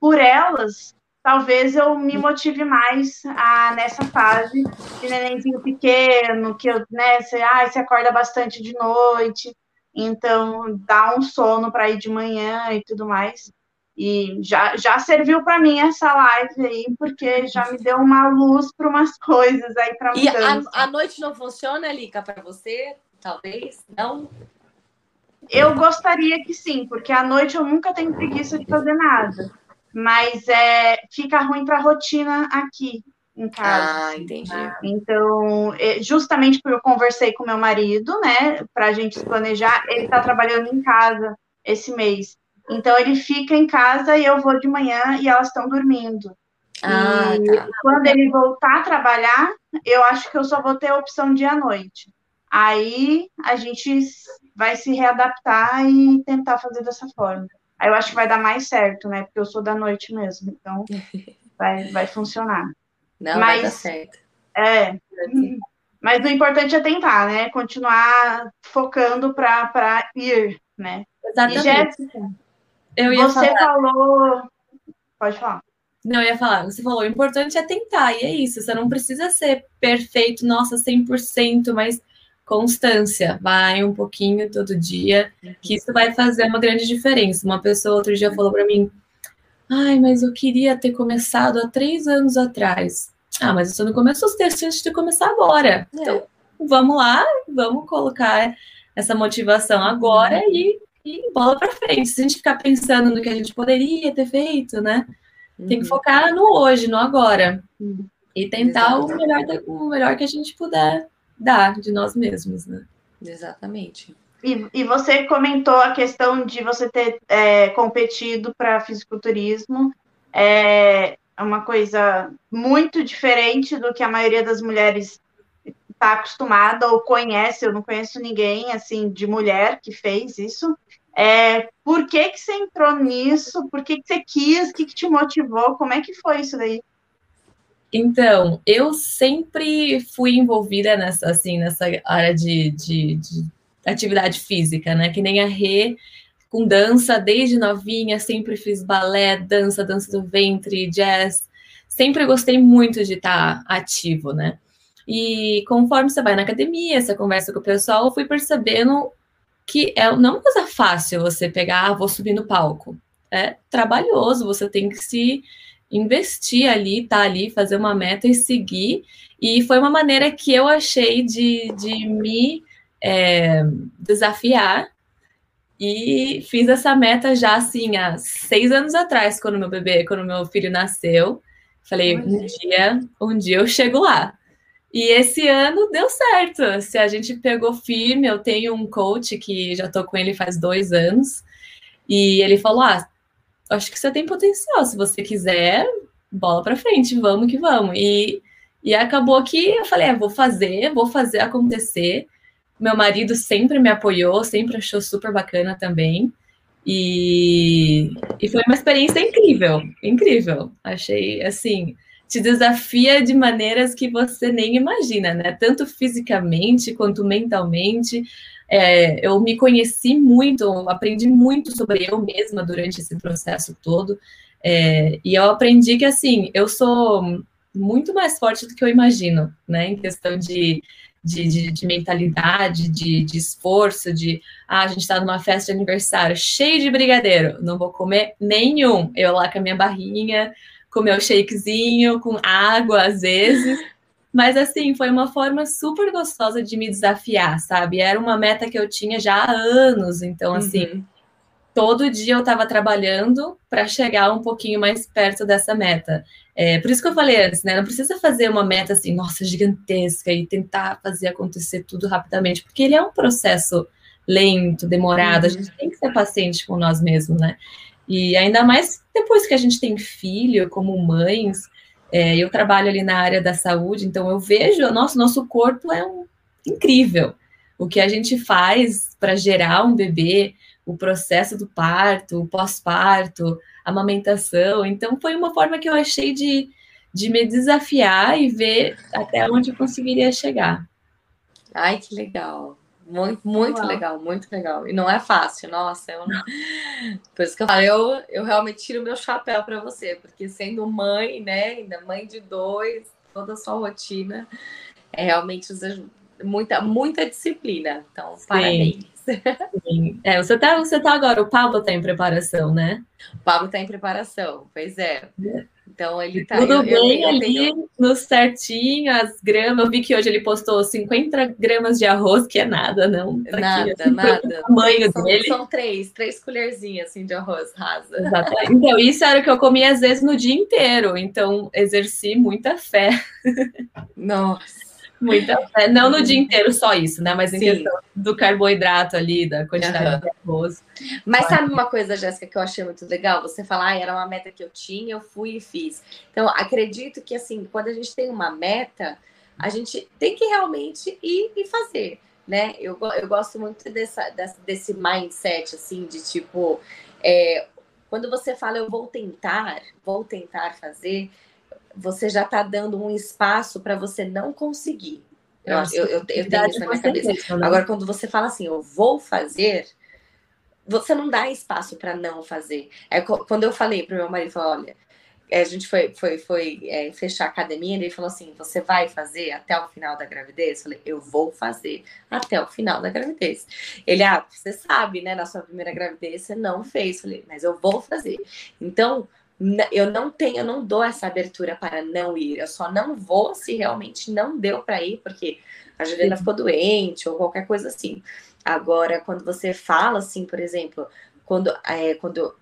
por elas, talvez eu me motive mais a, nessa fase de nenenzinho pequeno, que eu, né, você, ah, você acorda bastante de noite, então dá um sono para ir de manhã e tudo mais. E já, já serviu para mim essa live aí, porque já me deu uma luz para umas coisas aí para E a, a, noite não funciona, Lica, para você? Talvez? Não? Eu gostaria que sim, porque à noite eu nunca tenho preguiça de fazer nada. Mas é, fica ruim para a rotina aqui em casa. Ah, entendi. Então, é, justamente porque eu conversei com meu marido, né, para a gente se planejar, ele está trabalhando em casa esse mês. Então ele fica em casa e eu vou de manhã e elas estão dormindo. Ah, e tá. quando ele voltar a trabalhar, eu acho que eu só vou ter a opção de à noite. Aí a gente vai se readaptar e tentar fazer dessa forma. Aí eu acho que vai dar mais certo, né? Porque eu sou da noite mesmo, então vai, vai funcionar. Não, Mas, vai dar certo. É. Mas o importante é tentar, né? Continuar focando para ir, né? Exatamente. E Jéssica, eu ia você falar... falou. Pode falar. Não, eu ia falar, você falou, o importante é tentar, e é isso, você não precisa ser perfeito, nossa, 100%, mas constância, vai um pouquinho todo dia, que isso vai fazer uma grande diferença. Uma pessoa outro dia falou para mim, Ai, mas eu queria ter começado há três anos atrás. Ah, mas você não começou os textos antes de começar agora. É. Então, vamos lá, vamos colocar essa motivação agora uhum. e, e bola para frente. Se a gente ficar pensando no que a gente poderia ter feito, né? Uhum. Tem que uhum. focar no hoje, no agora. Uhum. E tentar o melhor, o melhor que a gente puder dar de nós mesmos, né? Exatamente. E, e você comentou a questão de você ter é, competido para fisiculturismo. É uma coisa muito diferente do que a maioria das mulheres está acostumada ou conhece. Eu não conheço ninguém assim de mulher que fez isso. É, por que, que você entrou nisso? Por que, que você quis? O que, que te motivou? Como é que foi isso daí? Então, eu sempre fui envolvida nessa, assim, nessa área de, de, de atividade física, né? Que nem a Rê, com dança desde novinha, sempre fiz balé, dança, dança do ventre, jazz. Sempre gostei muito de estar ativo, né? E conforme você vai na academia, você conversa com o pessoal, eu fui percebendo que é não é uma coisa fácil você pegar, ah, vou subir no palco. É trabalhoso, você tem que se investir ali, tá ali, fazer uma meta e seguir. E foi uma maneira que eu achei de, de me é, desafiar e fiz essa meta já assim há seis anos atrás, quando meu bebê, quando meu filho nasceu. Falei, um dia, um dia eu chego lá. E esse ano deu certo. Se a gente pegou firme, eu tenho um coach que já tô com ele faz dois anos, e ele falou: Ah, acho que você tem potencial. Se você quiser, bola para frente, vamos que vamos. E, e acabou que eu falei: é, vou fazer, vou fazer acontecer. Meu marido sempre me apoiou, sempre achou super bacana também. E, e foi uma experiência incrível, incrível. Achei assim, te desafia de maneiras que você nem imagina, né? Tanto fisicamente quanto mentalmente. É, eu me conheci muito, aprendi muito sobre eu mesma durante esse processo todo. É, e eu aprendi que, assim, eu sou muito mais forte do que eu imagino, né? Em questão de, de, de, de mentalidade, de, de, esforço, de ah, a gente está numa festa de aniversário cheio de brigadeiro, não vou comer nenhum. Eu lá com a minha barrinha, com meu shakezinho, com água às vezes. Mas assim, foi uma forma super gostosa de me desafiar, sabe? Era uma meta que eu tinha já há anos, então assim, uhum. todo dia eu estava trabalhando para chegar um pouquinho mais perto dessa meta. É, por isso que eu falei antes, né? Não precisa fazer uma meta assim, nossa, gigantesca e tentar fazer acontecer tudo rapidamente, porque ele é um processo lento, demorado, uhum. a gente tem que ser paciente com nós mesmos, né? E ainda mais depois que a gente tem filho, como mães, é, eu trabalho ali na área da saúde, então eu vejo, nosso nosso corpo é um, incrível. O que a gente faz para gerar um bebê, o processo do parto, o pós-parto, a amamentação. Então, foi uma forma que eu achei de, de me desafiar e ver até onde eu conseguiria chegar. Ai, que legal. Muito, muito Uau. legal, muito legal. E não é fácil, nossa. Eu... Por isso que eu falo, eu, eu realmente tiro meu chapéu para você, porque sendo mãe, né, ainda mãe de dois, toda a sua rotina, é realmente muita, muita disciplina. Então, Sim. parabéns. Sim. É, você tá, você tá agora, o Pablo tá em preparação, né? O Pablo tá em preparação, pois é. é. Então ele tá. Tudo eu, bem eu, eu ali, tenho... no certinho, as gramas. Eu vi que hoje ele postou 50 gramas de arroz, que é nada, não. Tá nada, aqui, assim, nada. O tamanho são, dele. São três, três colherzinhas assim de arroz rasa. Exatamente. Então, isso era o que eu comia às vezes no dia inteiro. Então, exerci muita fé. Nossa. Muita fé. Não no dia inteiro só isso, né? Mas em Sim. questão do carboidrato ali, da quantidade uhum. de arroz. Mas sabe uma coisa, Jéssica, que eu achei muito legal? Você falar, ah, era uma meta que eu tinha, eu fui e fiz. Então, acredito que, assim, quando a gente tem uma meta, a gente tem que realmente ir e fazer, né? Eu, eu gosto muito dessa, dessa, desse mindset, assim, de tipo, é, quando você fala, eu vou tentar, vou tentar fazer, você já está dando um espaço para você não conseguir. Eu, eu, eu, eu tenho isso na minha cabeça. Mesmo, né? Agora, quando você fala assim, eu vou fazer, você não dá espaço para não fazer. É quando eu falei para o meu marido, falou, olha, a gente foi, foi, foi é, fechar a academia, ele falou assim: você vai fazer até o final da gravidez? Eu falei, eu vou fazer até o final da gravidez. Ele, ah, você sabe, né? Na sua primeira gravidez você não fez. Eu falei, mas eu vou fazer. Então, eu não tenho, eu não dou essa abertura para não ir. Eu só não vou se realmente não deu para ir, porque a Juliana ficou doente ou qualquer coisa assim. Agora, quando você fala assim, por exemplo, quando, é, quando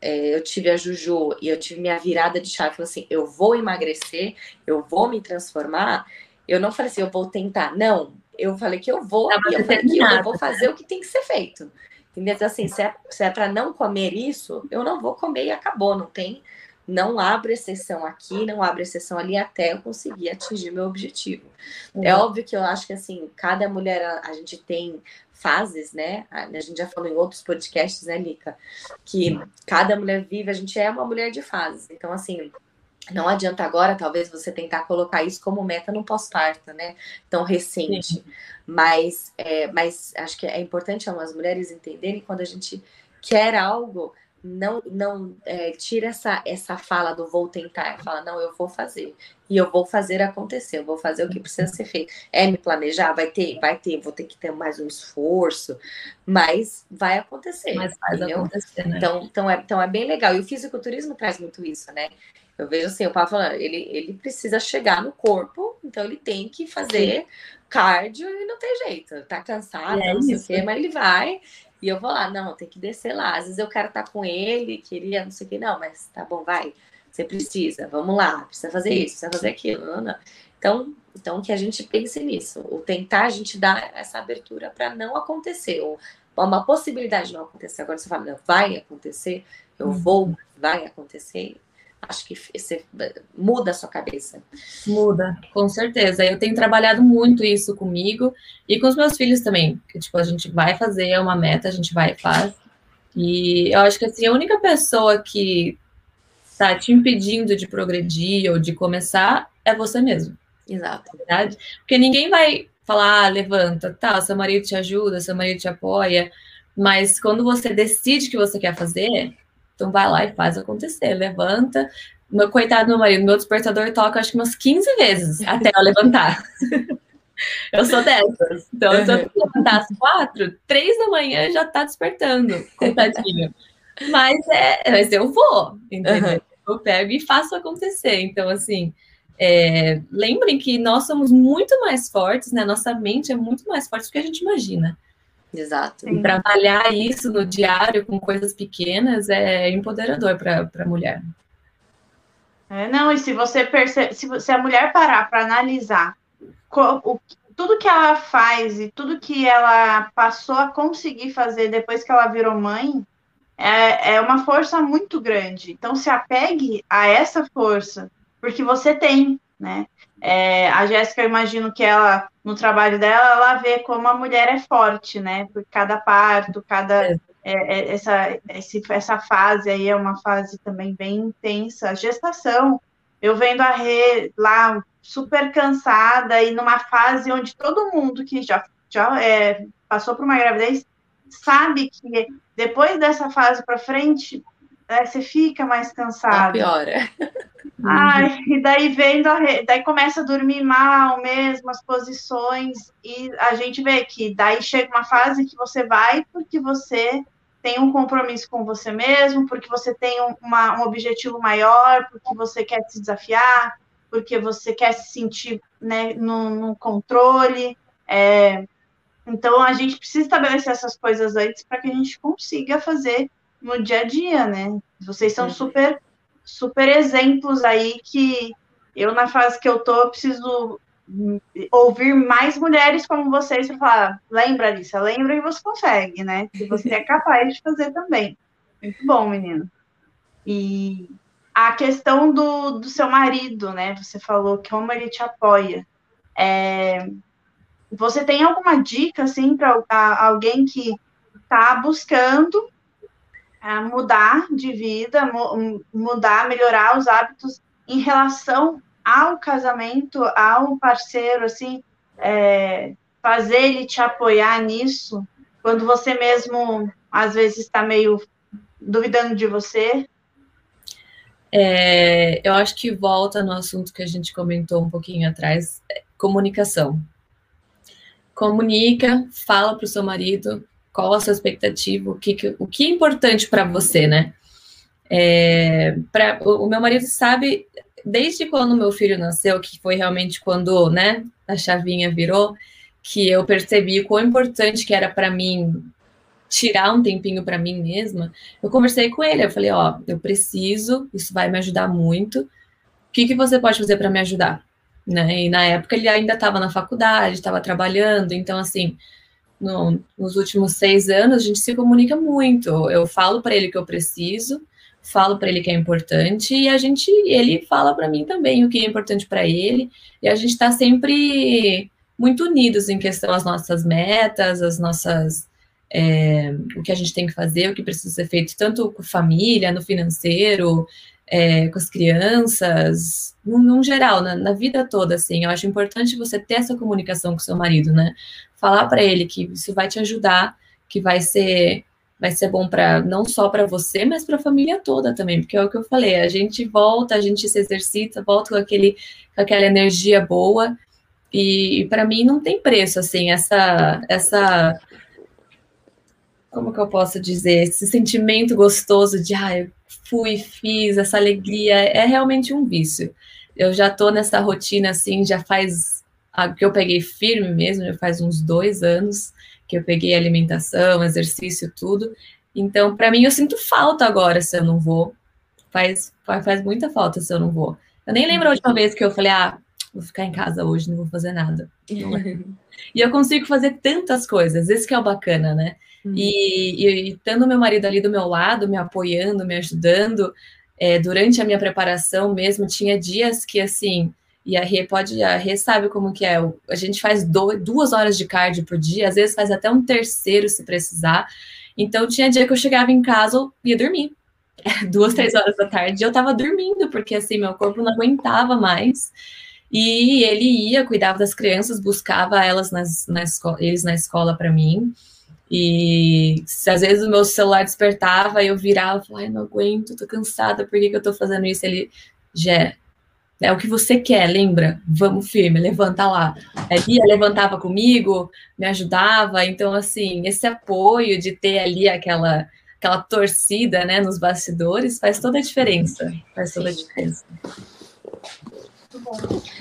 é, eu tive a Juju e eu tive minha virada de chave, falei assim, eu vou emagrecer, eu vou me transformar. Eu não falei assim, eu vou tentar. Não, eu falei que eu vou, eu falei que eu vou fazer o que tem que ser feito. Entendeu? Então, assim, se é, se é para não comer isso, eu não vou comer e acabou, não tem. Não abre exceção aqui, não abre exceção ali até eu conseguir atingir meu objetivo. Uhum. É óbvio que eu acho que assim, cada mulher a, a, gente tem fases, né? A, a gente já falou em outros podcasts, né, Lica? Que cada mulher vive, a gente é uma mulher de fases. Então, assim, não adianta agora, talvez, você tentar colocar isso como meta no pós-parto, né? Tão recente. Mas, é, mas acho que é importante as mulheres entenderem quando a gente quer algo, não, não é, tira essa, essa fala do vou tentar, fala, não, eu vou fazer. E eu vou fazer acontecer, eu vou fazer o que precisa ser feito. É me planejar, vai ter, vai ter, vou ter que ter mais um esforço, mas vai acontecer. Mas entendeu? acontecer, né? Então, então, é, então é bem legal. E o fisiculturismo traz muito isso, né? Eu vejo assim, o Paulo falando, ele, ele precisa chegar no corpo, então ele tem que fazer Sim. cardio e não tem jeito. Tá cansado, é não sei o quê, mas ele vai. E eu vou lá, não, tem que descer lá. Às vezes eu quero estar com ele, queria, não sei o quê, não, mas tá bom, vai. Você precisa, vamos lá, precisa fazer isso, precisa fazer aquilo. Não, não. Então, então, que a gente pense nisso. O tentar a gente dar essa abertura para não acontecer, ou uma possibilidade de não acontecer. Agora você fala, vai acontecer, eu uhum. vou, vai acontecer acho que você muda a sua cabeça. Muda, com certeza. Eu tenho trabalhado muito isso comigo e com os meus filhos também. Que, tipo, a gente vai fazer, é uma meta, a gente vai e faz. E eu acho que assim, a única pessoa que está te impedindo de progredir ou de começar é você mesmo. Exato. É verdade? Porque ninguém vai falar, ah, levanta, tá, seu marido te ajuda, seu marido te apoia, mas quando você decide que você quer fazer, então vai lá e faz acontecer, levanta. Meu coitado meu marido, meu despertador toca acho que umas 15 vezes até eu levantar. eu sou dessas. Então, se eu levantar às quatro, três da manhã já tá despertando, coitadinho. Mas é, mas eu vou, entendeu? Eu pego e faço acontecer. Então, assim, é, lembrem que nós somos muito mais fortes, né? Nossa mente é muito mais forte do que a gente imagina. Exato. E trabalhar isso no diário com coisas pequenas é empoderador para a mulher. É, não, e se você percebe, se, se a mulher parar para analisar o, tudo que ela faz e tudo que ela passou a conseguir fazer depois que ela virou mãe, é, é uma força muito grande. Então se apegue a essa força, porque você tem, né? É, a Jéssica, eu imagino que ela, no trabalho dela, ela vê como a mulher é forte, né? Por cada parto, cada. É. É, é essa, essa fase aí é uma fase também bem intensa. A gestação, eu vendo a Rê lá super cansada e numa fase onde todo mundo que já, já é, passou por uma gravidez sabe que depois dessa fase para frente é, você fica mais cansado. piora. Ai, e daí vendo, a, daí começa a dormir mal mesmo, as posições, e a gente vê que daí chega uma fase que você vai porque você tem um compromisso com você mesmo, porque você tem uma, um objetivo maior, porque você quer se desafiar, porque você quer se sentir né, no, no controle. É, então a gente precisa estabelecer essas coisas antes para que a gente consiga fazer no dia a dia, né? Vocês são super super exemplos aí que eu, na fase que eu tô, preciso ouvir mais mulheres como vocês para falar, lembra, Alicia, lembra que você consegue, né? Que você é capaz de fazer também. Muito bom, menino. E a questão do, do seu marido, né? Você falou que como ele te apoia. É, você tem alguma dica, assim, para alguém que está buscando mudar de vida, mudar, melhorar os hábitos em relação ao casamento, ao parceiro, assim, é, fazer ele te apoiar nisso, quando você mesmo, às vezes, está meio duvidando de você? É, eu acho que volta no assunto que a gente comentou um pouquinho atrás, é comunicação. Comunica, fala para o seu marido, qual a sua expectativa, o que, o que é importante para você, né? É, pra, o, meu marido sabe, desde quando meu filho nasceu, que foi realmente quando né, a chavinha virou, que eu percebi o quão importante que era para mim tirar um tempinho para mim mesma, eu conversei com ele, eu falei, ó, eu preciso, isso vai me ajudar muito. O que, que você pode fazer para me ajudar? Né? E na época ele ainda estava na faculdade, estava trabalhando, então assim, no, nos últimos seis anos a gente se comunica muito. Eu falo para ele que eu preciso, falo para ele que é importante e a gente, ele fala para mim também o que é importante para ele e a gente está sempre muito unidos em questão às nossas metas, as nossas é, o que a gente tem que fazer, o que precisa ser feito, tanto com família, no financeiro, é, com as crianças, no geral, na, na, vida toda, assim. Eu acho importante você ter essa comunicação com seu marido, né? Falar para ele que isso vai te ajudar, que vai ser vai ser bom para não só para você, mas para a família toda também, porque é o que eu falei, a gente volta, a gente se exercita, volta com aquele com aquela energia boa e, e para mim não tem preço assim essa essa como que eu posso dizer esse sentimento gostoso de ah, eu fui, fiz essa alegria é realmente um vício. Eu já tô nessa rotina assim já faz que eu peguei firme mesmo, já faz uns dois anos que eu peguei alimentação, exercício, tudo. Então, para mim, eu sinto falta agora se eu não vou. Faz, faz, faz muita falta se eu não vou. Eu nem lembro a última vez que eu falei, ah, vou ficar em casa hoje, não vou fazer nada. e eu consigo fazer tantas coisas, esse que é o bacana, né? Uhum. E, e, e tendo meu marido ali do meu lado, me apoiando, me ajudando, é, durante a minha preparação mesmo, tinha dias que, assim, e a Rê pode, a Rê sabe como que é. A gente faz do, duas horas de cardio por dia, às vezes faz até um terceiro se precisar. Então tinha dia que eu chegava em casa e ia dormir. Duas, três horas da tarde eu tava dormindo, porque assim, meu corpo não aguentava mais. E ele ia, cuidava das crianças, buscava elas nas, na escola, eles na escola para mim. E se às vezes o meu celular despertava, eu virava e falava, ai, não aguento, tô cansada, por que, que eu tô fazendo isso? Ele, Jé, é o que você quer, lembra? Vamos firme, levanta lá. Ele é, levantava comigo, me ajudava. Então, assim, esse apoio de ter ali aquela, aquela torcida, né, nos bastidores faz toda a diferença. Faz toda a diferença.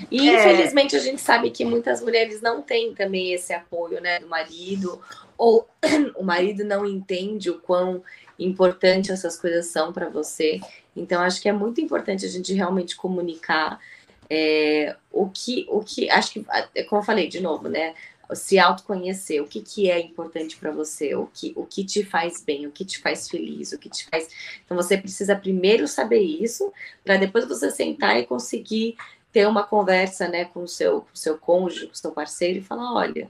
E é. infelizmente a gente sabe que muitas mulheres não têm também esse apoio, né, do marido, ou o marido não entende o quão importante essas coisas são para você. Então, acho que é muito importante a gente realmente comunicar é, o que, o que, acho que, é como eu falei de novo, né? Se autoconhecer, o que, que é importante para você, o que, o que te faz bem, o que te faz feliz, o que te faz. Então, você precisa primeiro saber isso, para depois você sentar e conseguir ter uma conversa, né, com o seu, com o seu cônjuge, com o seu parceiro e falar: olha,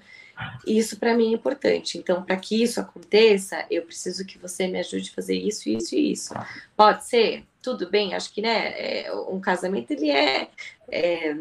isso para mim é importante. Então, para que isso aconteça, eu preciso que você me ajude a fazer isso, isso e isso. Pode ser? Tudo bem? Acho que, né, é, um casamento, ele é... É,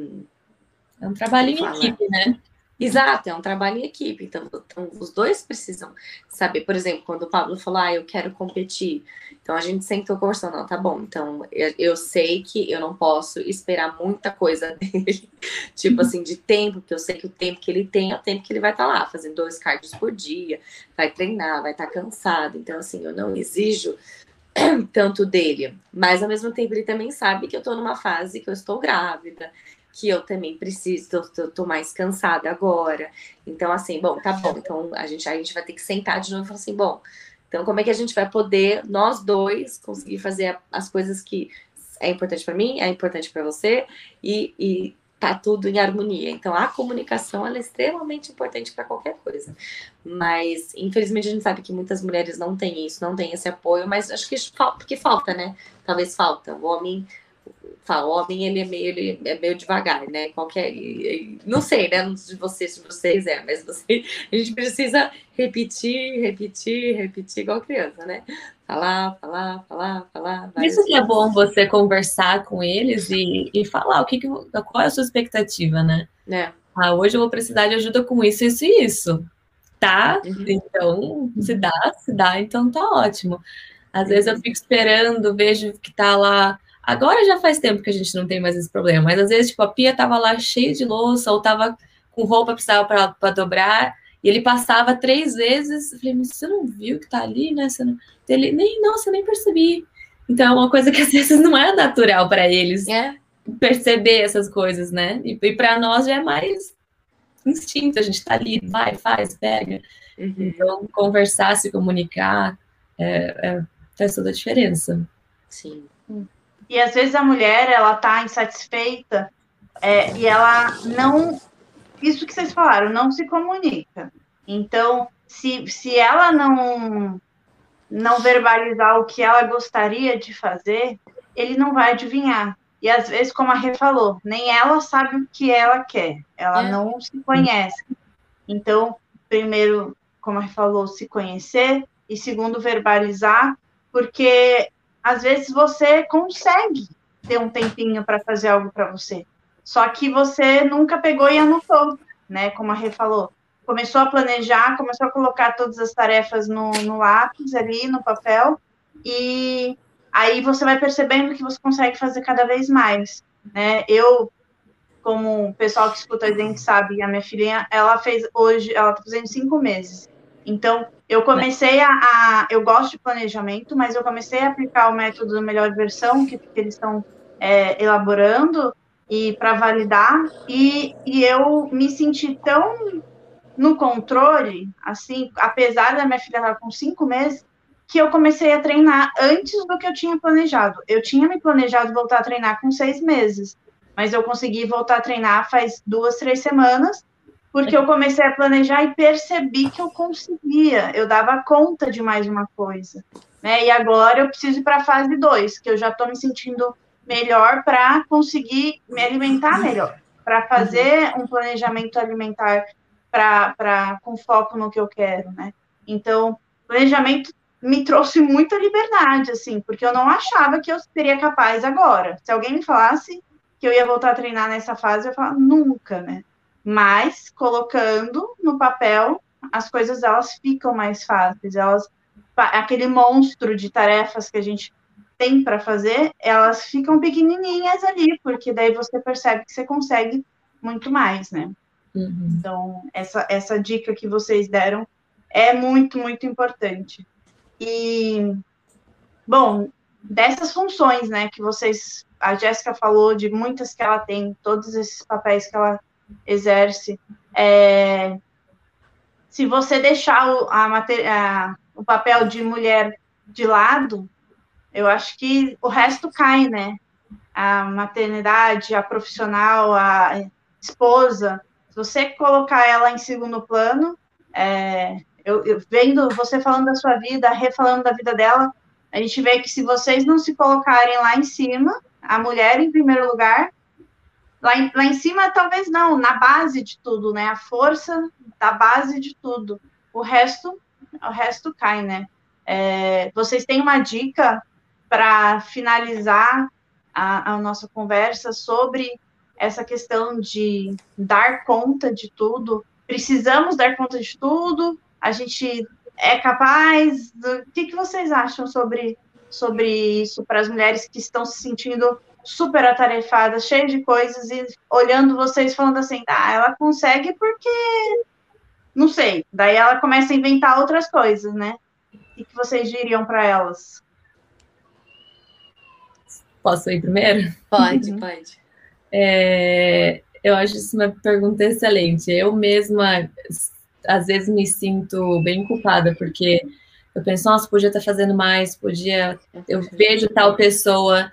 é um trabalho em equipe, né? Exato, é um trabalho em equipe. Então, então, os dois precisam saber. Por exemplo, quando o Pablo falou, ah, eu quero competir. Então, a gente sentou conversando, não, tá bom. Então, eu, eu sei que eu não posso esperar muita coisa dele, tipo assim, de tempo, porque eu sei que o tempo que ele tem é o tempo que ele vai estar tá lá, fazendo dois cards por dia, vai treinar, vai estar tá cansado. Então, assim, eu não exijo tanto dele. Mas, ao mesmo tempo, ele também sabe que eu tô numa fase que eu estou grávida, que eu também preciso, tô, tô, tô, mais cansada agora. Então, assim, bom, tá bom. Então a gente, a gente vai ter que sentar de novo e falar assim, bom, então como é que a gente vai poder, nós dois, conseguir fazer as coisas que é importante para mim, é importante para você, e, e tá tudo em harmonia. Então a comunicação é extremamente importante para qualquer coisa. Mas infelizmente a gente sabe que muitas mulheres não têm isso, não têm esse apoio, mas acho que porque falta, né? Talvez falta. O homem fala, o homem ele é meio, ele é meio devagar, né? Qualquer. Não sei, né? Não sei de vocês, se vocês é, mas você, a gente precisa repetir, repetir, repetir igual criança, né? Falar, falar, falar, falar. Isso que é bom você conversar com eles e, e falar o que, que qual é a sua expectativa, né? É. Ah, hoje eu vou precisar de ajuda com isso, isso e isso. Tá? Uhum. Então, se dá, se dá, então tá ótimo. Às vezes eu fico esperando, vejo que tá lá Agora já faz tempo que a gente não tem mais esse problema, mas às vezes, tipo, a pia tava lá cheia de louça, ou tava com roupa, precisava para dobrar, e ele passava três vezes. Eu falei, mas você não viu que tá ali, né? Você não... Ele, nem, não, você nem percebi. Então, é uma coisa que às vezes não é natural para eles é. perceber essas coisas, né? E, e para nós já é mais instinto, a gente está ali, vai, faz, pega. Uhum. Então, conversar, se comunicar, é, é, faz toda a diferença. Sim. E às vezes a mulher, ela tá insatisfeita é, e ela não. Isso que vocês falaram, não se comunica. Então, se, se ela não não verbalizar o que ela gostaria de fazer, ele não vai adivinhar. E às vezes, como a Rê falou, nem ela sabe o que ela quer, ela é. não se conhece. Então, primeiro, como a Rê falou, se conhecer, e segundo, verbalizar, porque às vezes você consegue ter um tempinho para fazer algo para você, só que você nunca pegou e anotou, né? Como a Rê falou começou a planejar, começou a colocar todas as tarefas no, no lápis ali, no papel, e aí você vai percebendo que você consegue fazer cada vez mais, né? Eu, como o pessoal que escuta a gente sabe, a minha filhinha, ela fez hoje, ela tá fazendo cinco meses. Então, eu comecei a, a, eu gosto de planejamento, mas eu comecei a aplicar o método da melhor versão que, que eles estão é, elaborando e para validar, e, e eu me senti tão no controle, assim, apesar da minha filha estar com cinco meses, que eu comecei a treinar antes do que eu tinha planejado. Eu tinha me planejado voltar a treinar com seis meses, mas eu consegui voltar a treinar faz duas, três semanas, porque eu comecei a planejar e percebi que eu conseguia, eu dava conta de mais uma coisa. Né? E agora eu preciso ir para a fase 2, que eu já estou me sentindo melhor para conseguir me alimentar melhor, para fazer um planejamento alimentar para com foco no que eu quero, né? Então, planejamento me trouxe muita liberdade, assim, porque eu não achava que eu seria capaz agora. Se alguém me falasse que eu ia voltar a treinar nessa fase, eu falava nunca, né? Mas colocando no papel, as coisas elas ficam mais fáceis, elas aquele monstro de tarefas que a gente tem para fazer, elas ficam pequenininhas ali, porque daí você percebe que você consegue muito mais, né? Uhum. Então, essa, essa dica que vocês deram é muito, muito importante. E, bom, dessas funções, né, que vocês, a Jéssica falou de muitas que ela tem, todos esses papéis que ela exerce, é, se você deixar o, a, a, o papel de mulher de lado, eu acho que o resto cai, né? A maternidade, a profissional, a esposa, se você colocar ela em segundo plano, é, eu, eu, vendo você falando da sua vida, refalando da vida dela, a gente vê que se vocês não se colocarem lá em cima, a mulher em primeiro lugar, lá em, lá em cima talvez não, na base de tudo, né? A força da base de tudo. O resto, o resto cai, né? É, vocês têm uma dica para finalizar a, a nossa conversa sobre essa questão de dar conta de tudo. Precisamos dar conta de tudo. A gente é capaz. O que, que vocês acham sobre, sobre isso para as mulheres que estão se sentindo super atarefadas, cheias de coisas e olhando vocês falando assim, ah, ela consegue porque não sei. Daí ela começa a inventar outras coisas, né? O que vocês diriam para elas? Posso ir primeiro? Pode, pode. É, eu acho isso uma pergunta excelente. Eu mesma, às vezes, me sinto bem culpada, porque eu penso, nossa, podia estar fazendo mais, podia. Eu vejo tal pessoa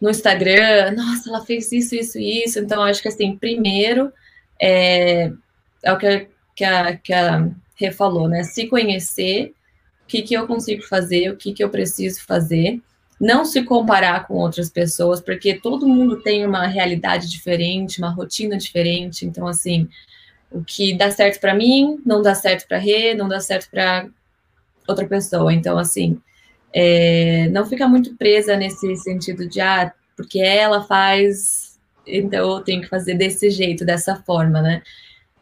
no Instagram, nossa, ela fez isso, isso, isso. Então, acho que, assim, primeiro, é, é o que, que, a, que a Rê falou, né? Se conhecer, o que, que eu consigo fazer, o que, que eu preciso fazer não se comparar com outras pessoas, porque todo mundo tem uma realidade diferente, uma rotina diferente. Então, assim, o que dá certo para mim não dá certo para Rê, não dá certo para outra pessoa. Então, assim, é, não fica muito presa nesse sentido de, ah, porque ela faz, então eu tenho que fazer desse jeito, dessa forma, né?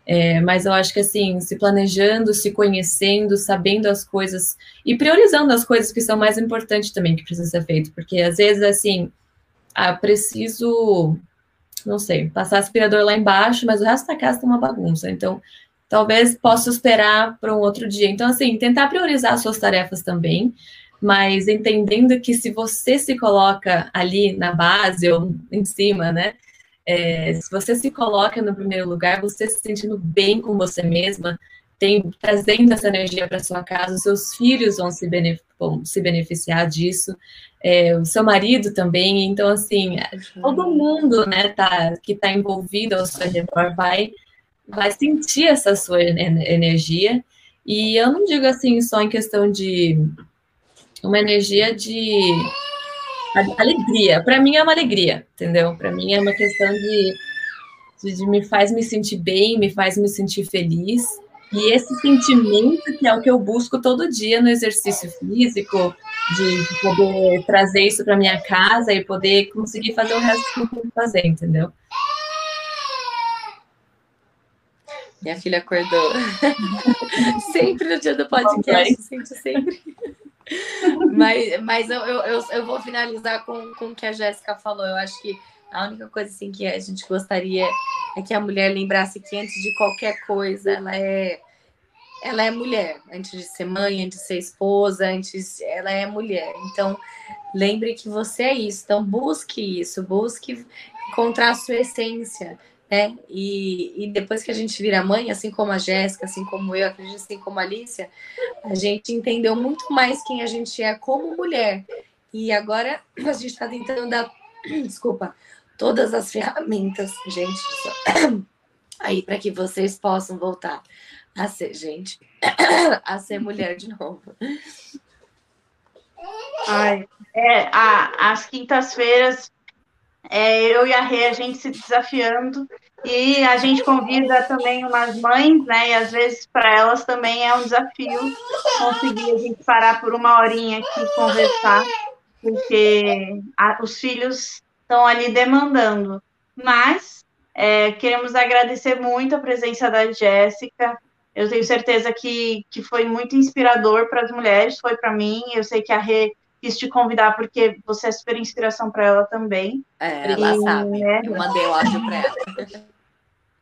É, mas eu acho que assim, se planejando, se conhecendo, sabendo as coisas e priorizando as coisas que são mais importantes também que precisa ser feito, porque às vezes assim, ah, preciso, não sei, passar aspirador lá embaixo, mas o resto da casa tá uma bagunça, então talvez possa esperar para um outro dia. Então assim, tentar priorizar as suas tarefas também, mas entendendo que se você se coloca ali na base ou em cima, né? É, se você se coloca no primeiro lugar, você se sentindo bem com você mesma, tem, trazendo essa energia para sua casa, os seus filhos vão se, benef vão se beneficiar disso, é, o seu marido também, então assim, todo mundo né, tá, que está envolvido ao seu redor vai, vai sentir essa sua energia, e eu não digo assim só em questão de uma energia de alegria. Para mim é uma alegria, entendeu? Para mim é uma questão de, de, de, me faz me sentir bem, me faz me sentir feliz. E esse sentimento que é o que eu busco todo dia no exercício físico, de, de poder trazer isso para minha casa e poder conseguir fazer o resto que eu tenho que fazer, entendeu? Minha filha acordou. sempre no dia do podcast, sempre, sempre. Mas mas eu, eu, eu, vou finalizar com, com o que a Jéssica falou. Eu acho que a única coisa assim que a gente gostaria é que a mulher lembrasse que antes de qualquer coisa ela é ela é mulher, antes de ser mãe, antes de ser esposa, antes ela é mulher. Então, lembre que você é isso. Então, busque isso, busque encontrar a sua essência né? E, e depois que a gente vira mãe, assim como a Jéssica, assim como eu, acredito assim como a Alicia, a gente entendeu muito mais quem a gente é como mulher. E agora a gente está tentando dar, desculpa, todas as ferramentas, gente, aí para que vocês possam voltar a ser, gente, a ser mulher de novo. Ai, é, a, as quintas-feiras é, eu e a Rê, a gente se desafiando e a gente convida também umas mães, né? E às vezes para elas também é um desafio conseguir a gente parar por uma horinha aqui e conversar, porque a, os filhos estão ali demandando. Mas é, queremos agradecer muito a presença da Jéssica. Eu tenho certeza que, que foi muito inspirador para as mulheres, foi para mim. Eu sei que a Rê quis te convidar porque você é super inspiração para ela também. É, ela e, sabe. Né? Eu mandei o áudio para ela.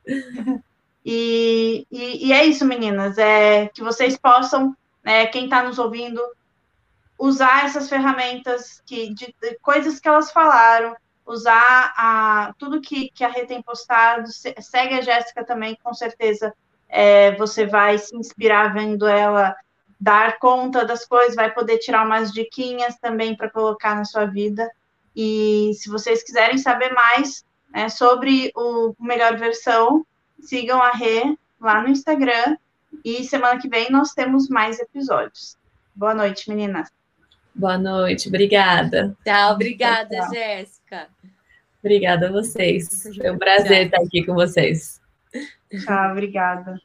E, e, e, é isso, meninas. É que vocês possam, né, quem está nos ouvindo, usar essas ferramentas que, de, de, coisas que elas falaram, usar a, tudo que, que a Rê tem postado. segue a Jéssica também, com certeza é, você vai se inspirar vendo ela dar conta das coisas, vai poder tirar umas diquinhas também para colocar na sua vida. E se vocês quiserem saber mais né, sobre o Melhor Versão, sigam a Rê lá no Instagram. E semana que vem nós temos mais episódios. Boa noite, meninas. Boa noite, obrigada. Tchau, obrigada, tchau, tchau. Jéssica. Obrigada a vocês. Foi um prazer tchau. estar aqui com vocês. Tchau, obrigada.